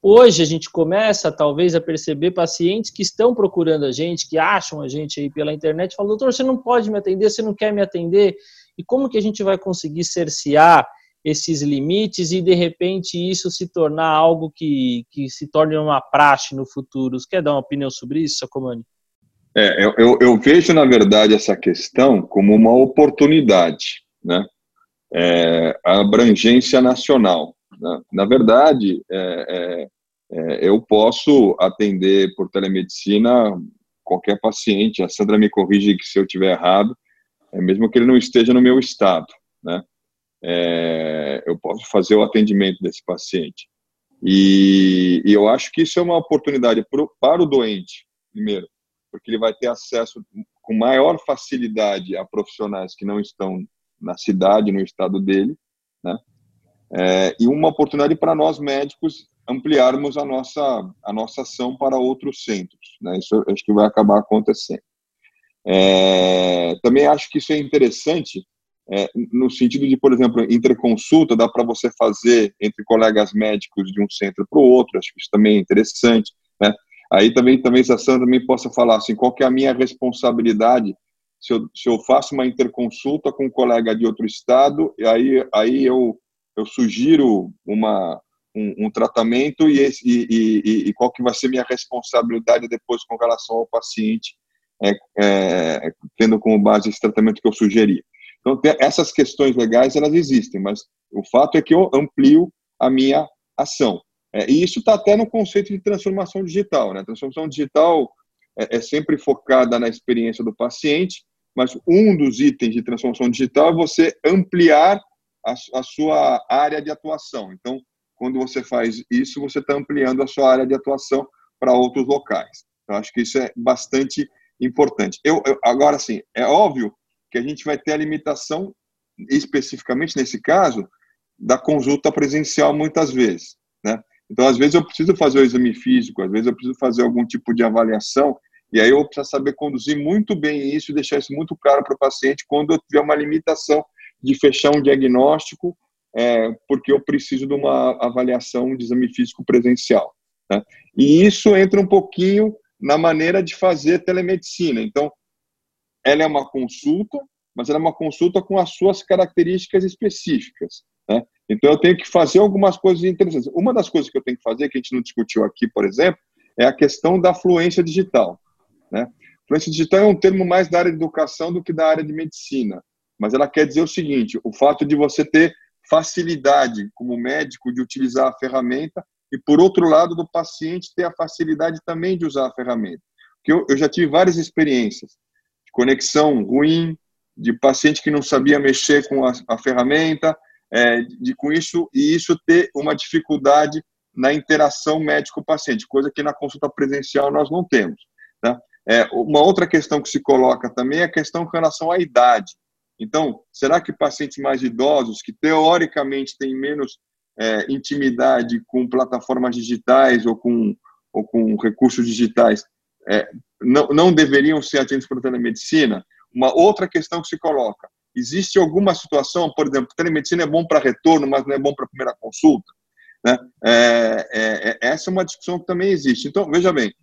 Speaker 1: Hoje a gente começa talvez a perceber pacientes que estão procurando a gente, que acham a gente aí pela internet, falam, doutor, você não pode me atender, você não quer me atender, e como que a gente vai conseguir cercear esses limites e de repente isso se tornar algo que, que se torne uma praxe no futuro. Você quer dar uma opinião sobre isso, Sacomani?
Speaker 5: É, eu, eu, eu, vejo, na verdade, essa questão como uma oportunidade, né? É, a abrangência nacional. Né? Na verdade, é, é, é, eu posso atender por telemedicina qualquer paciente. A Sandra me corrige que se eu estiver errado, é mesmo que ele não esteja no meu estado, né? é, eu posso fazer o atendimento desse paciente. E, e, eu acho que isso é uma oportunidade pro, para o doente, primeiro, porque ele vai ter acesso com maior facilidade a profissionais que não estão na cidade, no estado dele, né? É, e uma oportunidade para nós médicos ampliarmos a nossa a nossa ação para outros centros, né? Isso acho que vai acabar acontecendo. É, também acho que isso é interessante é, no sentido de, por exemplo, interconsulta, dá para você fazer entre colegas médicos de um centro para o outro, acho que isso também é interessante? Aí também, também a Sandra também possa falar assim, qual que é a minha responsabilidade se eu, se eu faço uma interconsulta com um colega de outro estado, e aí, aí eu, eu sugiro uma, um, um tratamento e, esse, e, e, e, qual que vai ser minha responsabilidade depois com relação ao paciente, é, é, tendo como base esse tratamento que eu sugeri. Então, essas questões legais, elas existem, mas o fato é que eu amplio a minha ação. É, e isso está até no conceito de transformação digital. Né? A transformação digital é, é, sempre focada na experiência do paciente, mas um dos itens de transformação digital é você ampliar a, a sua área de atuação. Então, quando você faz isso, você está ampliando a sua área de atuação para outros locais. Eu acho que isso é bastante importante. Eu, eu, agora, sim, é óbvio que a gente vai ter a limitação, especificamente nesse caso, da consulta presencial muitas vezes? Então, às vezes eu preciso fazer o exame físico, às vezes eu preciso fazer algum tipo de avaliação, e aí eu preciso saber conduzir muito bem isso e deixar isso muito claro para o paciente quando eu tiver uma limitação de fechar um diagnóstico, é, porque eu preciso de uma avaliação de exame físico presencial. Né? E isso entra um pouquinho na maneira de fazer telemedicina. Então, ela é uma consulta, mas ela é uma consulta com as suas características específicas. Né? Então, eu tenho que fazer algumas coisas interessantes. Uma das coisas que eu tenho que fazer, que a gente não discutiu aqui, por exemplo, é a questão da fluência digital. Né? Fluência digital é um termo mais da área de educação do que da área de medicina, mas ela quer dizer o seguinte: o fato de você ter facilidade como médico de utilizar a ferramenta e, por outro lado, do paciente ter a facilidade também de usar a ferramenta. Porque eu, eu já tive várias experiências de conexão ruim, de paciente que não sabia mexer com a, a ferramenta, é, de com isso e isso ter uma dificuldade na interação médico-paciente, coisa que na consulta presencial nós não temos. Né? É, uma outra questão que se coloca também é a questão com relação à idade. Então, será que pacientes mais idosos, que teoricamente têm menos é, intimidade com plataformas digitais ou com, ou com recursos digitais, é, não, não deveriam ser atendidos por telemedicina? Uma outra questão que se coloca: existe alguma situação, por exemplo, telemedicina é bom para retorno, mas não é bom para a primeira consulta? Né? É, é, é, essa é uma discussão que também existe. Então, veja bem,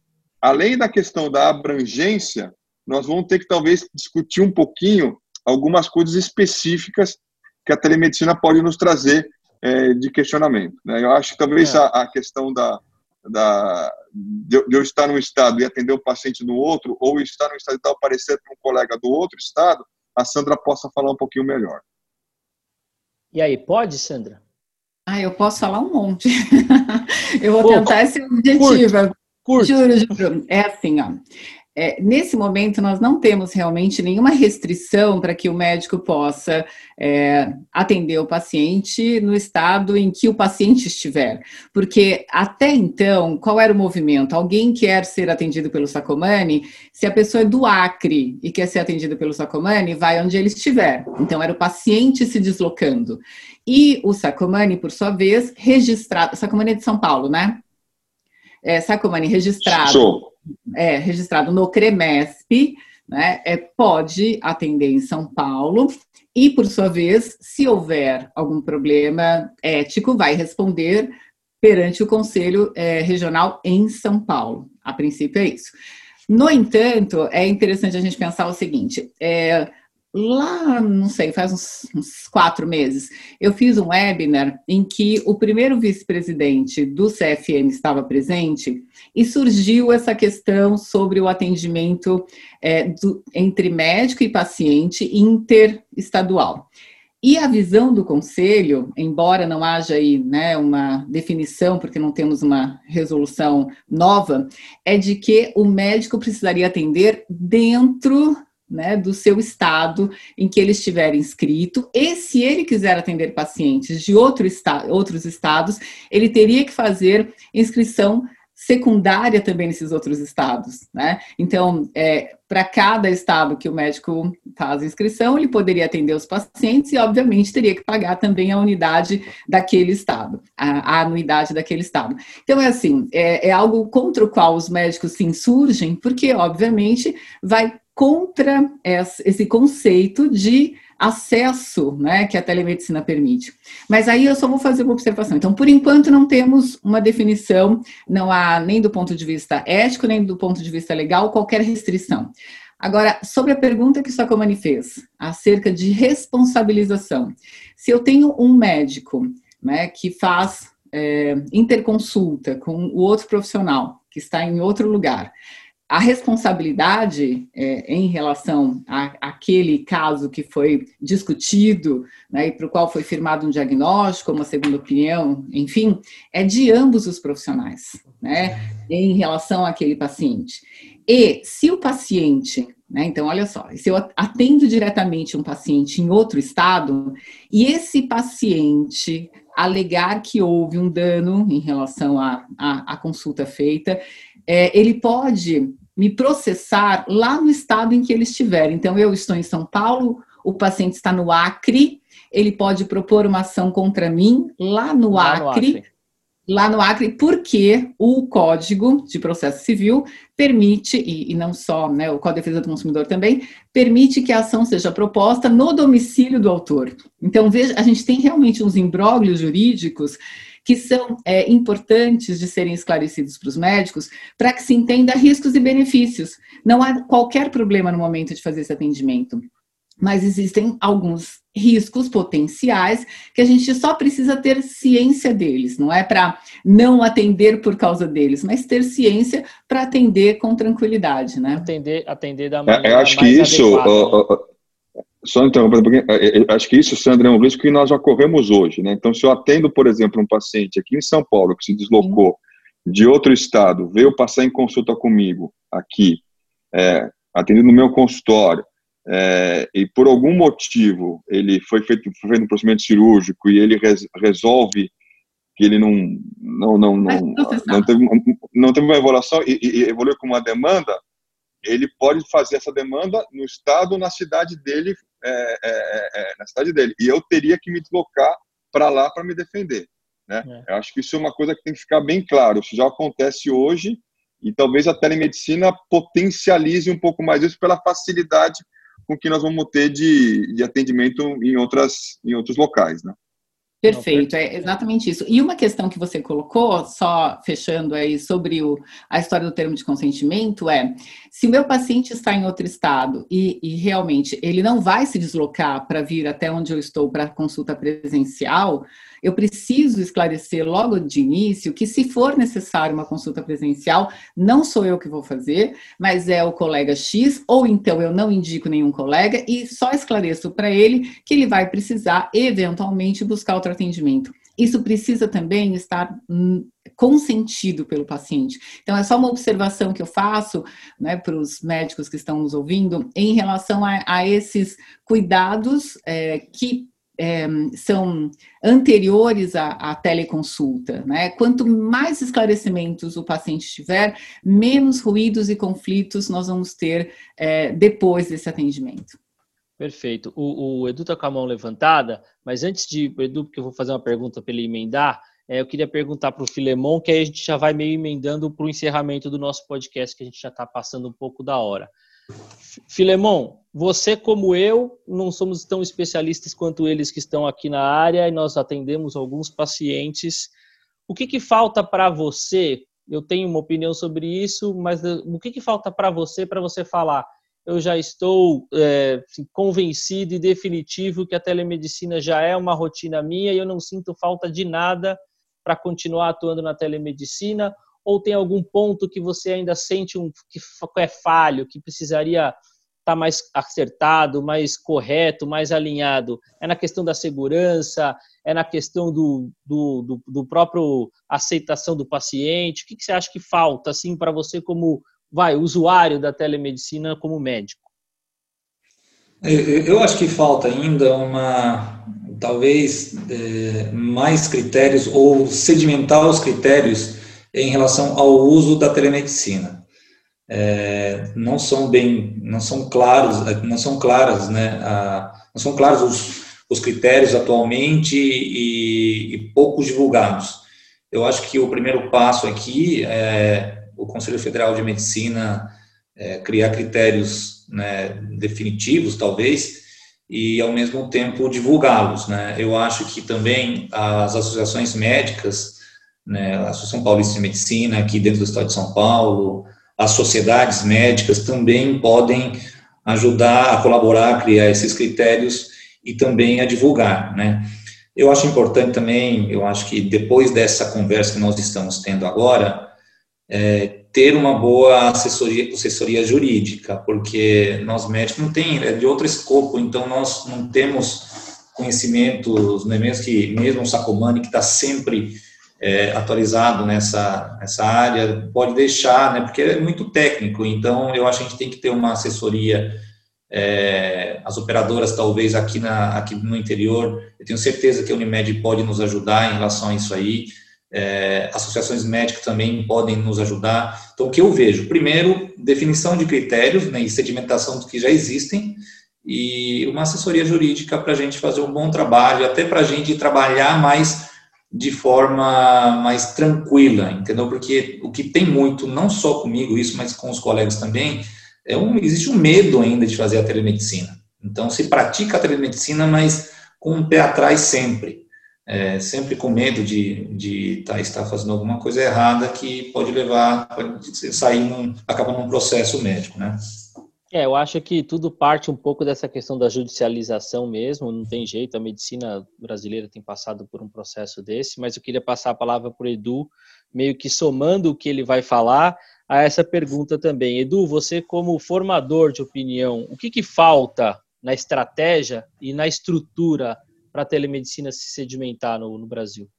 Speaker 5: além da questão da abrangência, nós vamos ter que talvez discutir um pouquinho algumas coisas específicas que a telemedicina pode nos trazer é, de questionamento. Né? Eu acho que talvez é. a, a, questão da, da de, eu estar num estado e atender o um paciente no outro, ou estar num estado e aparecer para um colega do outro estado, a Sandra possa falar um pouquinho melhor.
Speaker 1: E aí, pode, Sandra?
Speaker 2: Ah, eu posso falar um monte. *laughs* eu vou tentar esse objetivo. Curto. Curto. Juro, juro. É assim, ó. É, nesse momento, nós não temos realmente nenhuma restrição para que o médico possa é, atender o paciente no estado em que o paciente estiver. Porque até então, qual era o movimento? Alguém quer ser atendido pelo Sacomani, se a pessoa é do Acre e quer ser atendido pelo Sacomani, vai onde ele estiver. Então, era o paciente se deslocando. E o Sacomani, por sua vez, registrado. Sacomani é de São Paulo, né? é, Sacomani registrado, Show. É, registrado no CREMESP, né, é, pode atender em São Paulo e, por sua vez, se houver algum problema ético, vai responder perante o Conselho é, Regional em São Paulo. A princípio é isso. No entanto, é interessante a gente pensar o seguinte: é, lá, não sei, faz uns, uns, quatro meses, eu fiz um webinar em que o primeiro vice-presidente do CFM estava presente e surgiu essa questão sobre o atendimento é, do, entre médico e paciente interestadual. E a visão do conselho, embora não haja aí né, uma definição, porque não temos uma resolução nova, é de que o médico precisaria atender dentro né, do seu estado em que ele estiver inscrito, e se ele quiser atender pacientes de outro esta outros estados, ele teria que fazer inscrição secundária também nesses outros estados, né? Então, é, para cada estado que o médico faz inscrição, ele poderia atender os pacientes e, obviamente, teria que pagar também a unidade daquele estado, a, a anuidade daquele estado. Então, é assim, é, é algo contra o qual os médicos se insurgem, porque, obviamente, vai contra esse conceito de acesso né, que a telemedicina permite. Mas aí eu só vou fazer uma observação. Então, por enquanto, não temos uma definição, não há nem do ponto de vista ético, nem do ponto de vista legal, qualquer restrição. Agora, sobre a pergunta que Sacomani fez, acerca de responsabilização. Se eu tenho um médico né, que faz é, interconsulta com o outro profissional, que está em outro lugar, a responsabilidade é, em relação àquele caso que foi discutido né, e para o qual foi firmado um diagnóstico, uma segunda opinião, enfim, é de ambos os profissionais, né, em relação àquele paciente. E se o paciente Né? Então, olha só, se eu atendo diretamente um paciente em outro estado e esse paciente alegar que houve um dano em relação à, consulta feita, é, ele pode me processar lá no estado em que ele estiver. Então, eu estou em São Paulo, o paciente está no Acre, ele pode propor uma ação contra mim lá no, lá Acre, no Acre, lá no Acre, porque o Código de Processo Civil permite, e, e não só, né, o Código de Defesa do Consumidor também, permite que a ação seja proposta no domicílio do autor. Então, veja, a gente tem realmente uns imbróglios jurídicos que são é, importantes de serem esclarecidos para os médicos, para que se entenda riscos e benefícios. Não há qualquer problema no momento de fazer esse atendimento mas existem alguns riscos potenciais que a gente só precisa ter ciência deles, não é para não atender por causa deles, mas ter ciência para atender com tranquilidade, né?
Speaker 1: Atender, atender da maneira
Speaker 5: é, eu acho que isso, uh, uh, só interrompendo porque acho que isso, Sandra, é um risco que nós já corremos hoje, né? Então, se eu atendo, por exemplo, um paciente aqui em São Paulo que se deslocou Sim. de outro estado, veio passar em consulta comigo aqui, é, atendendo no meu consultório, é, e por algum motivo ele foi feito, foi feito um procedimento cirúrgico e ele res, resolve que ele não não não não, não, teve, não teve uma evolução e, e evoluiu com uma demanda, ele pode fazer essa demanda no estado, na cidade dele, é, é, é, é na cidade dele. E eu teria que me deslocar para lá para me defender. Né? É. Eu acho que isso é uma coisa que tem que ficar bem claro. Isso já acontece hoje e talvez a telemedicina potencialize um pouco mais isso pela facilidade com que nós vamos ter de, de atendimento em, outras, em outros locais, né?
Speaker 2: Perfeito, é exatamente isso. E uma questão que você colocou, só fechando aí sobre o, a história do termo de consentimento, é se o meu paciente está em outro estado e, e realmente ele não vai se deslocar para vir até onde eu estou para consulta presencial, eu preciso esclarecer logo de início que, se for necessário uma consulta presencial, não sou eu que vou fazer, mas é o colega X, ou então eu não indico nenhum colega e só esclareço para ele que ele vai precisar, eventualmente, buscar outro atendimento. Isso precisa também estar hum, consentido pelo paciente. Então, é só uma observação que eu faço né, para os médicos que estão nos ouvindo em relação a, a esses cuidados é, que é, são anteriores à, à, teleconsulta. Né? Quanto mais esclarecimentos o paciente tiver, menos ruídos e conflitos nós vamos ter é, depois desse atendimento.
Speaker 1: Perfeito. O, o Edu está com a mão levantada, mas antes de, Edu, porque eu vou fazer uma pergunta para ele emendar, é, eu queria perguntar para o Filemon, que aí a gente já vai meio emendando para o encerramento do nosso podcast, que a gente já está passando um pouco da hora. Filemon, você como eu não somos tão especialistas quanto eles que estão aqui na área e nós atendemos alguns pacientes. O que, que falta para você? Eu tenho uma opinião sobre isso, mas eh, o que, que falta para você para você falar? Eu já estou é, convencido e definitivo que a telemedicina já é uma rotina minha e eu não sinto falta de nada para continuar atuando na telemedicina ou tem algum ponto que você ainda sente um, que é falho, que precisaria estar tá mais acertado, mais correto, mais alinhado? É na questão da segurança? É na questão do, do, do, do próprio aceitação do paciente? O que, que você acha que falta assim para você como vai usuário da telemedicina como médico?
Speaker 4: Eu acho que falta ainda uma, talvez, é, mais critérios ou sedimentar os critérios em relação ao uso da telemedicina. É, não são bem, não são claros, não são claras, né, a, não são claros os, os critérios atualmente e, e poucos divulgados. Eu acho que o primeiro passo aqui é o Conselho Federal de Medicina é, criar critérios né, definitivos, talvez, e ao mesmo tempo divulgá-los. Né? Eu acho que também as associações médicas né, a Associação Paulista de Medicina, aqui dentro do Estado de São Paulo, as sociedades médicas também podem ajudar a colaborar a criar esses critérios e também a divulgar, né. Eu acho importante também, eu acho que depois dessa conversa que nós estamos tendo agora, é, ter uma boa assessoria, assessoria jurídica, porque nós médicos não tem, é de outro escopo, então nós não temos conhecimentos, não é mesmo que mesmo o Sacomani que está sempre é, atualizado nessa, nessa área, pode deixar, né, porque é muito técnico, então eu acho que a gente tem que ter uma assessoria, é, as operadoras talvez aqui, na, aqui no interior, eu tenho certeza que a Unimed pode nos ajudar em relação a isso aí, é, associações médicas também podem nos ajudar. Então, o que eu vejo? Primeiro, definição de critérios né, e sedimentação dos que já existem, e uma assessoria jurídica para a gente fazer um bom trabalho, até para a gente trabalhar mais de forma mais tranquila, entendeu? Porque o que tem muito, não só comigo isso, mas com os colegas também, é um, existe um medo ainda de fazer a telemedicina. Então, se pratica a telemedicina, mas com um pé atrás sempre. É, sempre com medo de, de tá, estar fazendo alguma coisa errada que pode levar, pode sair, num, acaba num processo médico, né?
Speaker 1: É, eu acho que tudo parte um pouco dessa questão da judicialização mesmo, não tem jeito, a medicina brasileira tem passado por um processo desse, mas eu queria passar a palavra para o Edu, meio que somando o que ele vai falar a essa pergunta também. Edu, você como formador de opinião, o que, que falta na estratégia e na estrutura para a telemedicina se sedimentar no, no Brasil?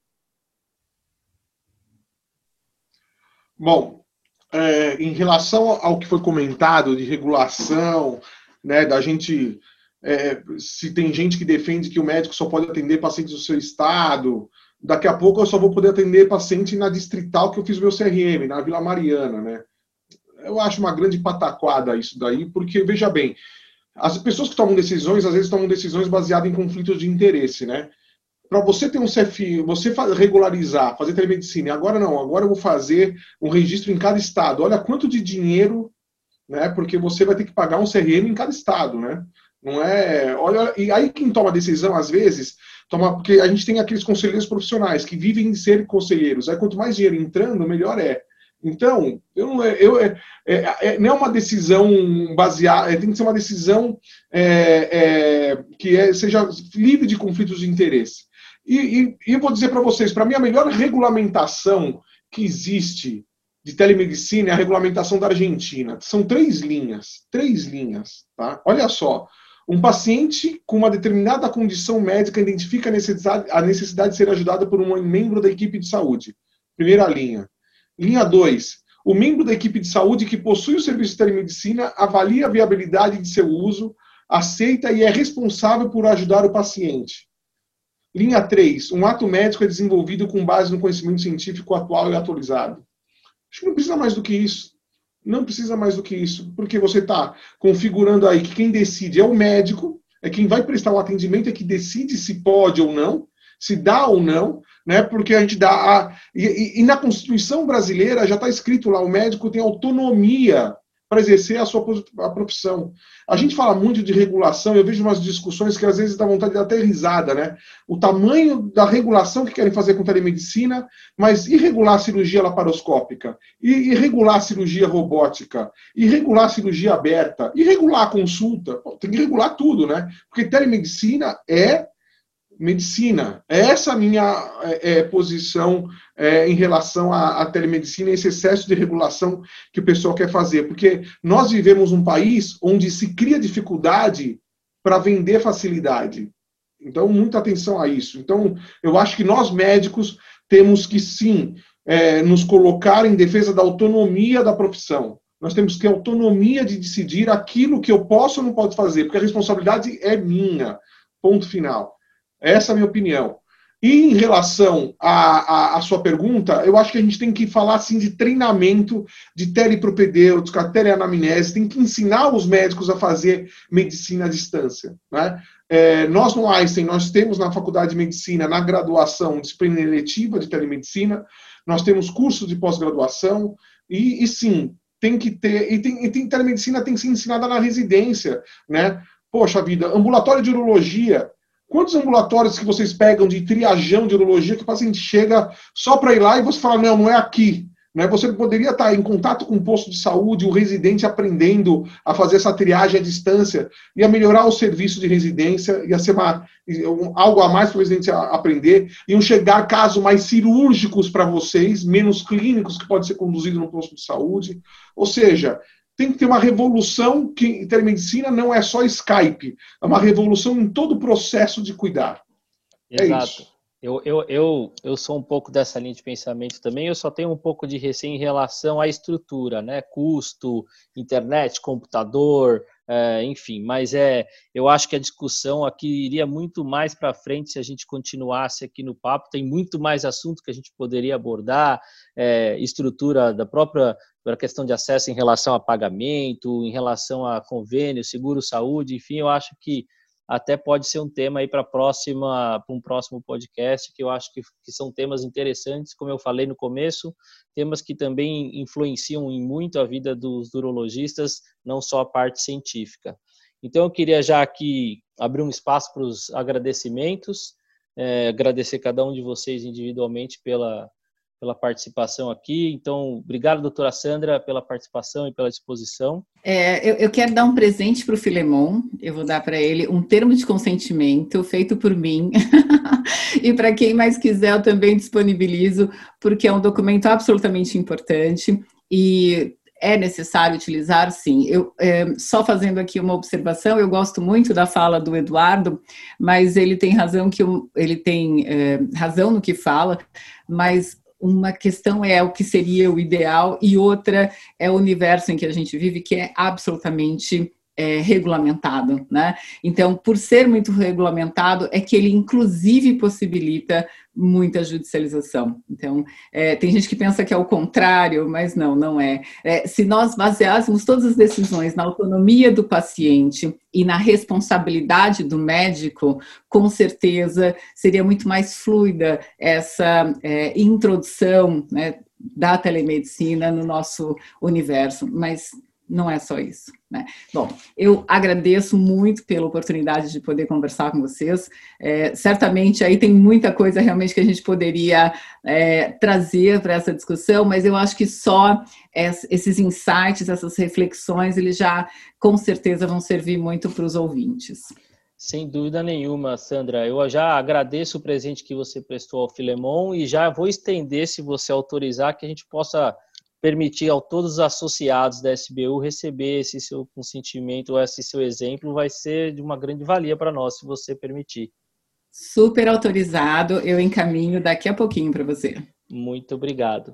Speaker 3: Bom, é, em relação ao que foi comentado de regulação, né, da gente é, se tem gente que defende que o médico só pode atender pacientes do seu estado, daqui a pouco eu só vou poder atender paciente na distrital que eu fiz meu CRM, na Vila Mariana, né? Eu acho uma grande pataquada isso daí, porque veja bem, as pessoas que tomam decisões às vezes tomam decisões baseadas em conflitos de interesse, né? Para você ter um CFI, você regularizar, fazer telemedicina, agora não, agora eu vou fazer um registro em cada estado. Olha quanto de dinheiro, né? Porque você vai ter que pagar um CRM em cada estado, né? Não é. Olha, e aí quem toma decisão, às vezes, toma. Porque a gente tem aqueles conselheiros profissionais que vivem de ser conselheiros. Aí quanto mais dinheiro entrando, melhor é. Então, eu não, é, eu, é, é, é, não é uma decisão baseada, é, tem que ser uma decisão é, é, que seja livre de conflitos de interesse. E, e, e vou dizer para vocês, para mim, a melhor regulamentação que existe de telemedicina é a regulamentação da Argentina. São três linhas, três linhas, tá? Olha só, um paciente com uma determinada condição médica identifica a necessidade, a necessidade de ser ajudado por um membro da equipe de saúde. Primeira linha. Linha 2. O membro da equipe de saúde que possui o serviço de telemedicina avalia a viabilidade de seu uso, aceita e é responsável por ajudar o paciente. Linha 3. Um ato médico é desenvolvido com base no conhecimento científico atual e atualizado. Acho que não precisa mais do que isso. Não precisa mais do que isso, porque você está configurando aí que quem decide é o médico, é quem vai prestar o atendimento, é que decide se pode ou não, se dá ou não, né? Porque a gente dá. A, e, e, na Constituição brasileira já está escrito lá: o médico tem autonomia para exercer a sua a profissão. A gente fala muito de regulação, eu vejo umas discussões que às vezes dá vontade de até risada, né? O tamanho da regulação que querem fazer com telemedicina, mas irregular a cirurgia laparoscópica, irregular a cirurgia robótica, irregular cirurgia aberta, irregular a consulta, tem que regular tudo, né? Porque telemedicina é medicina. Essa é a minha é, é, posição é, em relação à, à, telemedicina, esse excesso de regulação que o pessoal quer fazer. Porque nós vivemos um país onde se cria dificuldade para vender facilidade. Então, muita atenção a isso. Então, eu acho que nós médicos temos que sim é, nos colocar em defesa da autonomia da profissão. Nós temos que ter autonomia de decidir aquilo que eu posso ou não posso fazer, porque a responsabilidade é minha. Ponto final. Essa é a minha opinião. E em relação à, sua pergunta, eu acho que a gente tem que falar assim de treinamento de telepropedêutica, teleanamnese, tem que ensinar os médicos a fazer medicina à distância. Né? É, nós no Einstein, nós temos na Faculdade de Medicina, na graduação, disciplina eletiva de telemedicina, nós temos cursos de pós-graduação, e, e, sim, tem que ter, e, tem, e tem, telemedicina tem que ser ensinada na residência, né? Poxa vida, ambulatório de urologia, Quantos ambulatórios que vocês pegam de triagem de urologia que o paciente chega só para ir lá e você fala, não, não é aqui. Né? Você poderia estar em contato com o um posto de saúde, o residente aprendendo a fazer essa triagem à distância, ia melhorar o serviço de residência, ia ser uma, algo a mais para o residente aprender, iam chegar casos mais cirúrgicos para vocês, menos clínicos que pode ser conduzido no posto de saúde. Ou seja, tem que ter uma revolução que em telemedicina não é só Skype, é uma revolução em todo o processo de cuidar.
Speaker 1: Exato. É isso. Eu, eu, eu, eu sou um pouco dessa linha de pensamento também, eu só tenho um pouco de receio em relação à estrutura, né? Custo, internet, computador, é, enfim, mas é, eu acho que a discussão aqui iria muito mais para frente se a gente continuasse aqui no papo. Tem muito mais assunto que a gente poderia abordar, é, estrutura da própria a questão de acesso em relação a pagamento, em relação a convênio, seguro saúde, enfim, eu acho que até pode ser um tema aí para próxima para um próximo podcast que eu acho que, que, são temas interessantes como eu falei no começo temas que também influenciam em muito a vida dos urologistas não só a parte científica. Então eu queria já aqui abrir um espaço para os agradecimentos é, agradecer cada um de vocês individualmente pela pela participação aqui. Então, obrigado, doutora Sandra, pela participação e pela disposição.
Speaker 2: É, eu, eu, quero dar um presente para o Filemon. Eu vou dar para ele um termo de consentimento feito por mim. *laughs* e para quem mais quiser, eu também disponibilizo, porque é um documento absolutamente importante. E é necessário utilizar, sim. Eu, é, só fazendo aqui uma observação, eu gosto muito da fala do Eduardo, mas ele tem razão que ele tem é, razão no que fala, mas uma questão é o que seria o ideal e outra é o universo em que a gente vive, que é absolutamente é, regulamentado, né? Então, por ser muito regulamentado, é que ele inclusive possibilita muita judicialização. Então, é, tem gente que pensa que é o contrário, mas não, não é. é. Se nós baseássemos todas as decisões na autonomia do paciente e na responsabilidade do médico, com certeza seria muito mais fluida essa é, introdução né, da telemedicina no nosso universo, mas não é só isso. Né? Bom, eu agradeço muito pela oportunidade de poder conversar com vocês. É, certamente aí tem muita coisa realmente que a gente poderia é, trazer para essa discussão, mas eu acho que só esses insights, essas reflexões, eles já com certeza vão servir muito para os ouvintes.
Speaker 1: Sem dúvida nenhuma, Sandra. Eu já agradeço o presente que você prestou ao Filemon e já vou estender, se você autorizar, que a gente possa permitir a todos os associados da SBU receber esse seu consentimento ou esse seu exemplo vai ser de uma grande valia para nós, se você permitir.
Speaker 2: Super autorizado, eu encaminho daqui a pouquinho para você.
Speaker 1: Muito obrigado.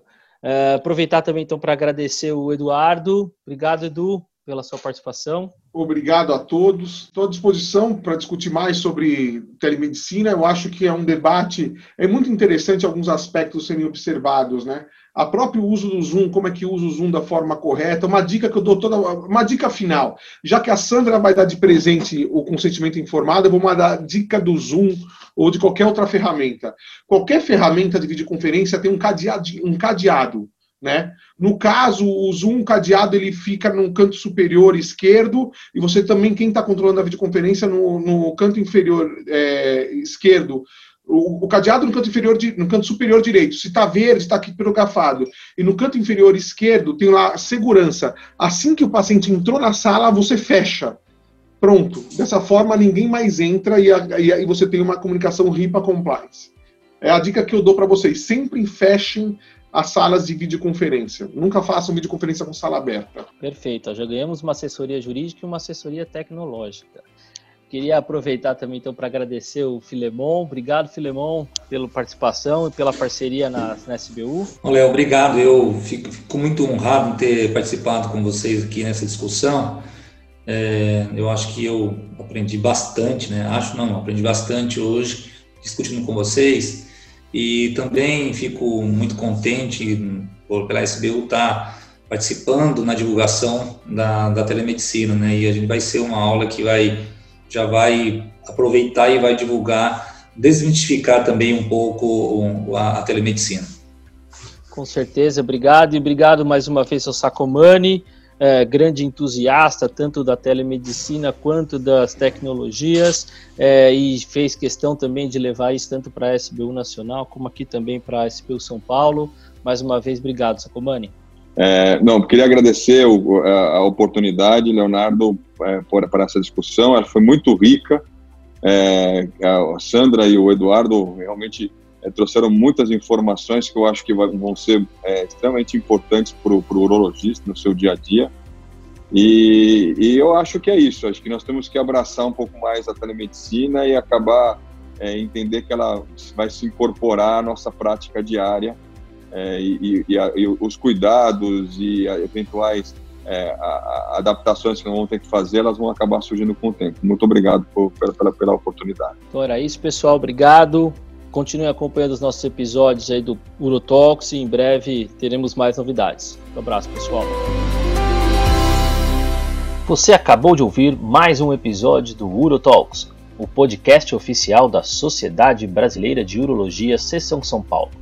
Speaker 1: Uh, aproveitar também então para agradecer o Eduardo. Obrigado, Edu, pela sua participação.
Speaker 3: Obrigado a todos. Estou à disposição para discutir mais sobre telemedicina. Eu acho que é um debate, é muito interessante alguns aspectos serem observados, né? A próprio uso do Zoom, como é que usa o Zoom da forma correta, uma dica que eu dou toda, uma dica final. Já que a Sandra vai dar de presente o consentimento informado, eu vou dar dica do Zoom ou de qualquer outra ferramenta. Qualquer ferramenta de videoconferência tem um cadeado, um cadeado né? No caso, o Zoom cadeado ele fica no canto superior esquerdo e você também, quem está controlando a videoconferência, no, no canto inferior é, esquerdo, o, o, cadeado no canto inferior, no canto superior direito, se está verde, está aqui pirografado. E no canto inferior esquerdo tem lá segurança. Assim que o paciente entrou na sala, você fecha. Pronto. Dessa forma, ninguém mais entra e, e você tem uma comunicação RIPA compliance. É a dica que eu dou para vocês. Sempre fechem as salas de videoconferência. Nunca façam videoconferência com sala aberta.
Speaker 1: Perfeito. Já ganhamos uma assessoria jurídica e uma assessoria tecnológica. Queria aproveitar também então para agradecer o Filemon. Obrigado, Filemon, pela participação e pela parceria na, na SBU.
Speaker 4: Léo, obrigado. Eu fico, fico, muito honrado em ter participado com vocês aqui nessa discussão. É, eu acho que eu aprendi bastante, né? Acho não, aprendi bastante hoje discutindo com vocês e também fico muito contente por pela SBU estar tá participando na divulgação da, da telemedicina, né? E a gente vai ser uma aula que vai já vai aproveitar e vai divulgar, desmistificar também um pouco a, a telemedicina.
Speaker 1: Com certeza, obrigado e obrigado mais uma vez ao Sacomani, é, grande entusiasta tanto da telemedicina quanto das tecnologias é, e fez questão também de levar isso tanto para a SBU Nacional como aqui também para a SBU São Paulo. Mais uma vez, obrigado, Sacomani.
Speaker 5: É, não, queria agradecer o, a, a, oportunidade, Leonardo, é, por, por, essa discussão. Ela foi muito rica. É, a Sandra e o Eduardo realmente é, trouxeram muitas informações que eu acho que vão ser é, extremamente importantes para o urologista no seu dia a dia. E, e, eu acho que é isso. Acho que nós temos que abraçar um pouco mais a telemedicina e acabar é, entender que ela vai se incorporar à nossa prática diária é, e, e, e, os cuidados e eventuais é, a, a adaptações que vamos ter que fazer, elas vão acabar surgindo com o tempo. Muito obrigado por, pela, pela, oportunidade.
Speaker 1: Então era isso, pessoal. Obrigado. Continue acompanhando os nossos episódios aí do Urotalks e em breve teremos mais novidades. Um abraço, pessoal. Você acabou de ouvir mais um episódio do Urotalks, o podcast oficial da Sociedade Brasileira de Urologia Seção São Paulo.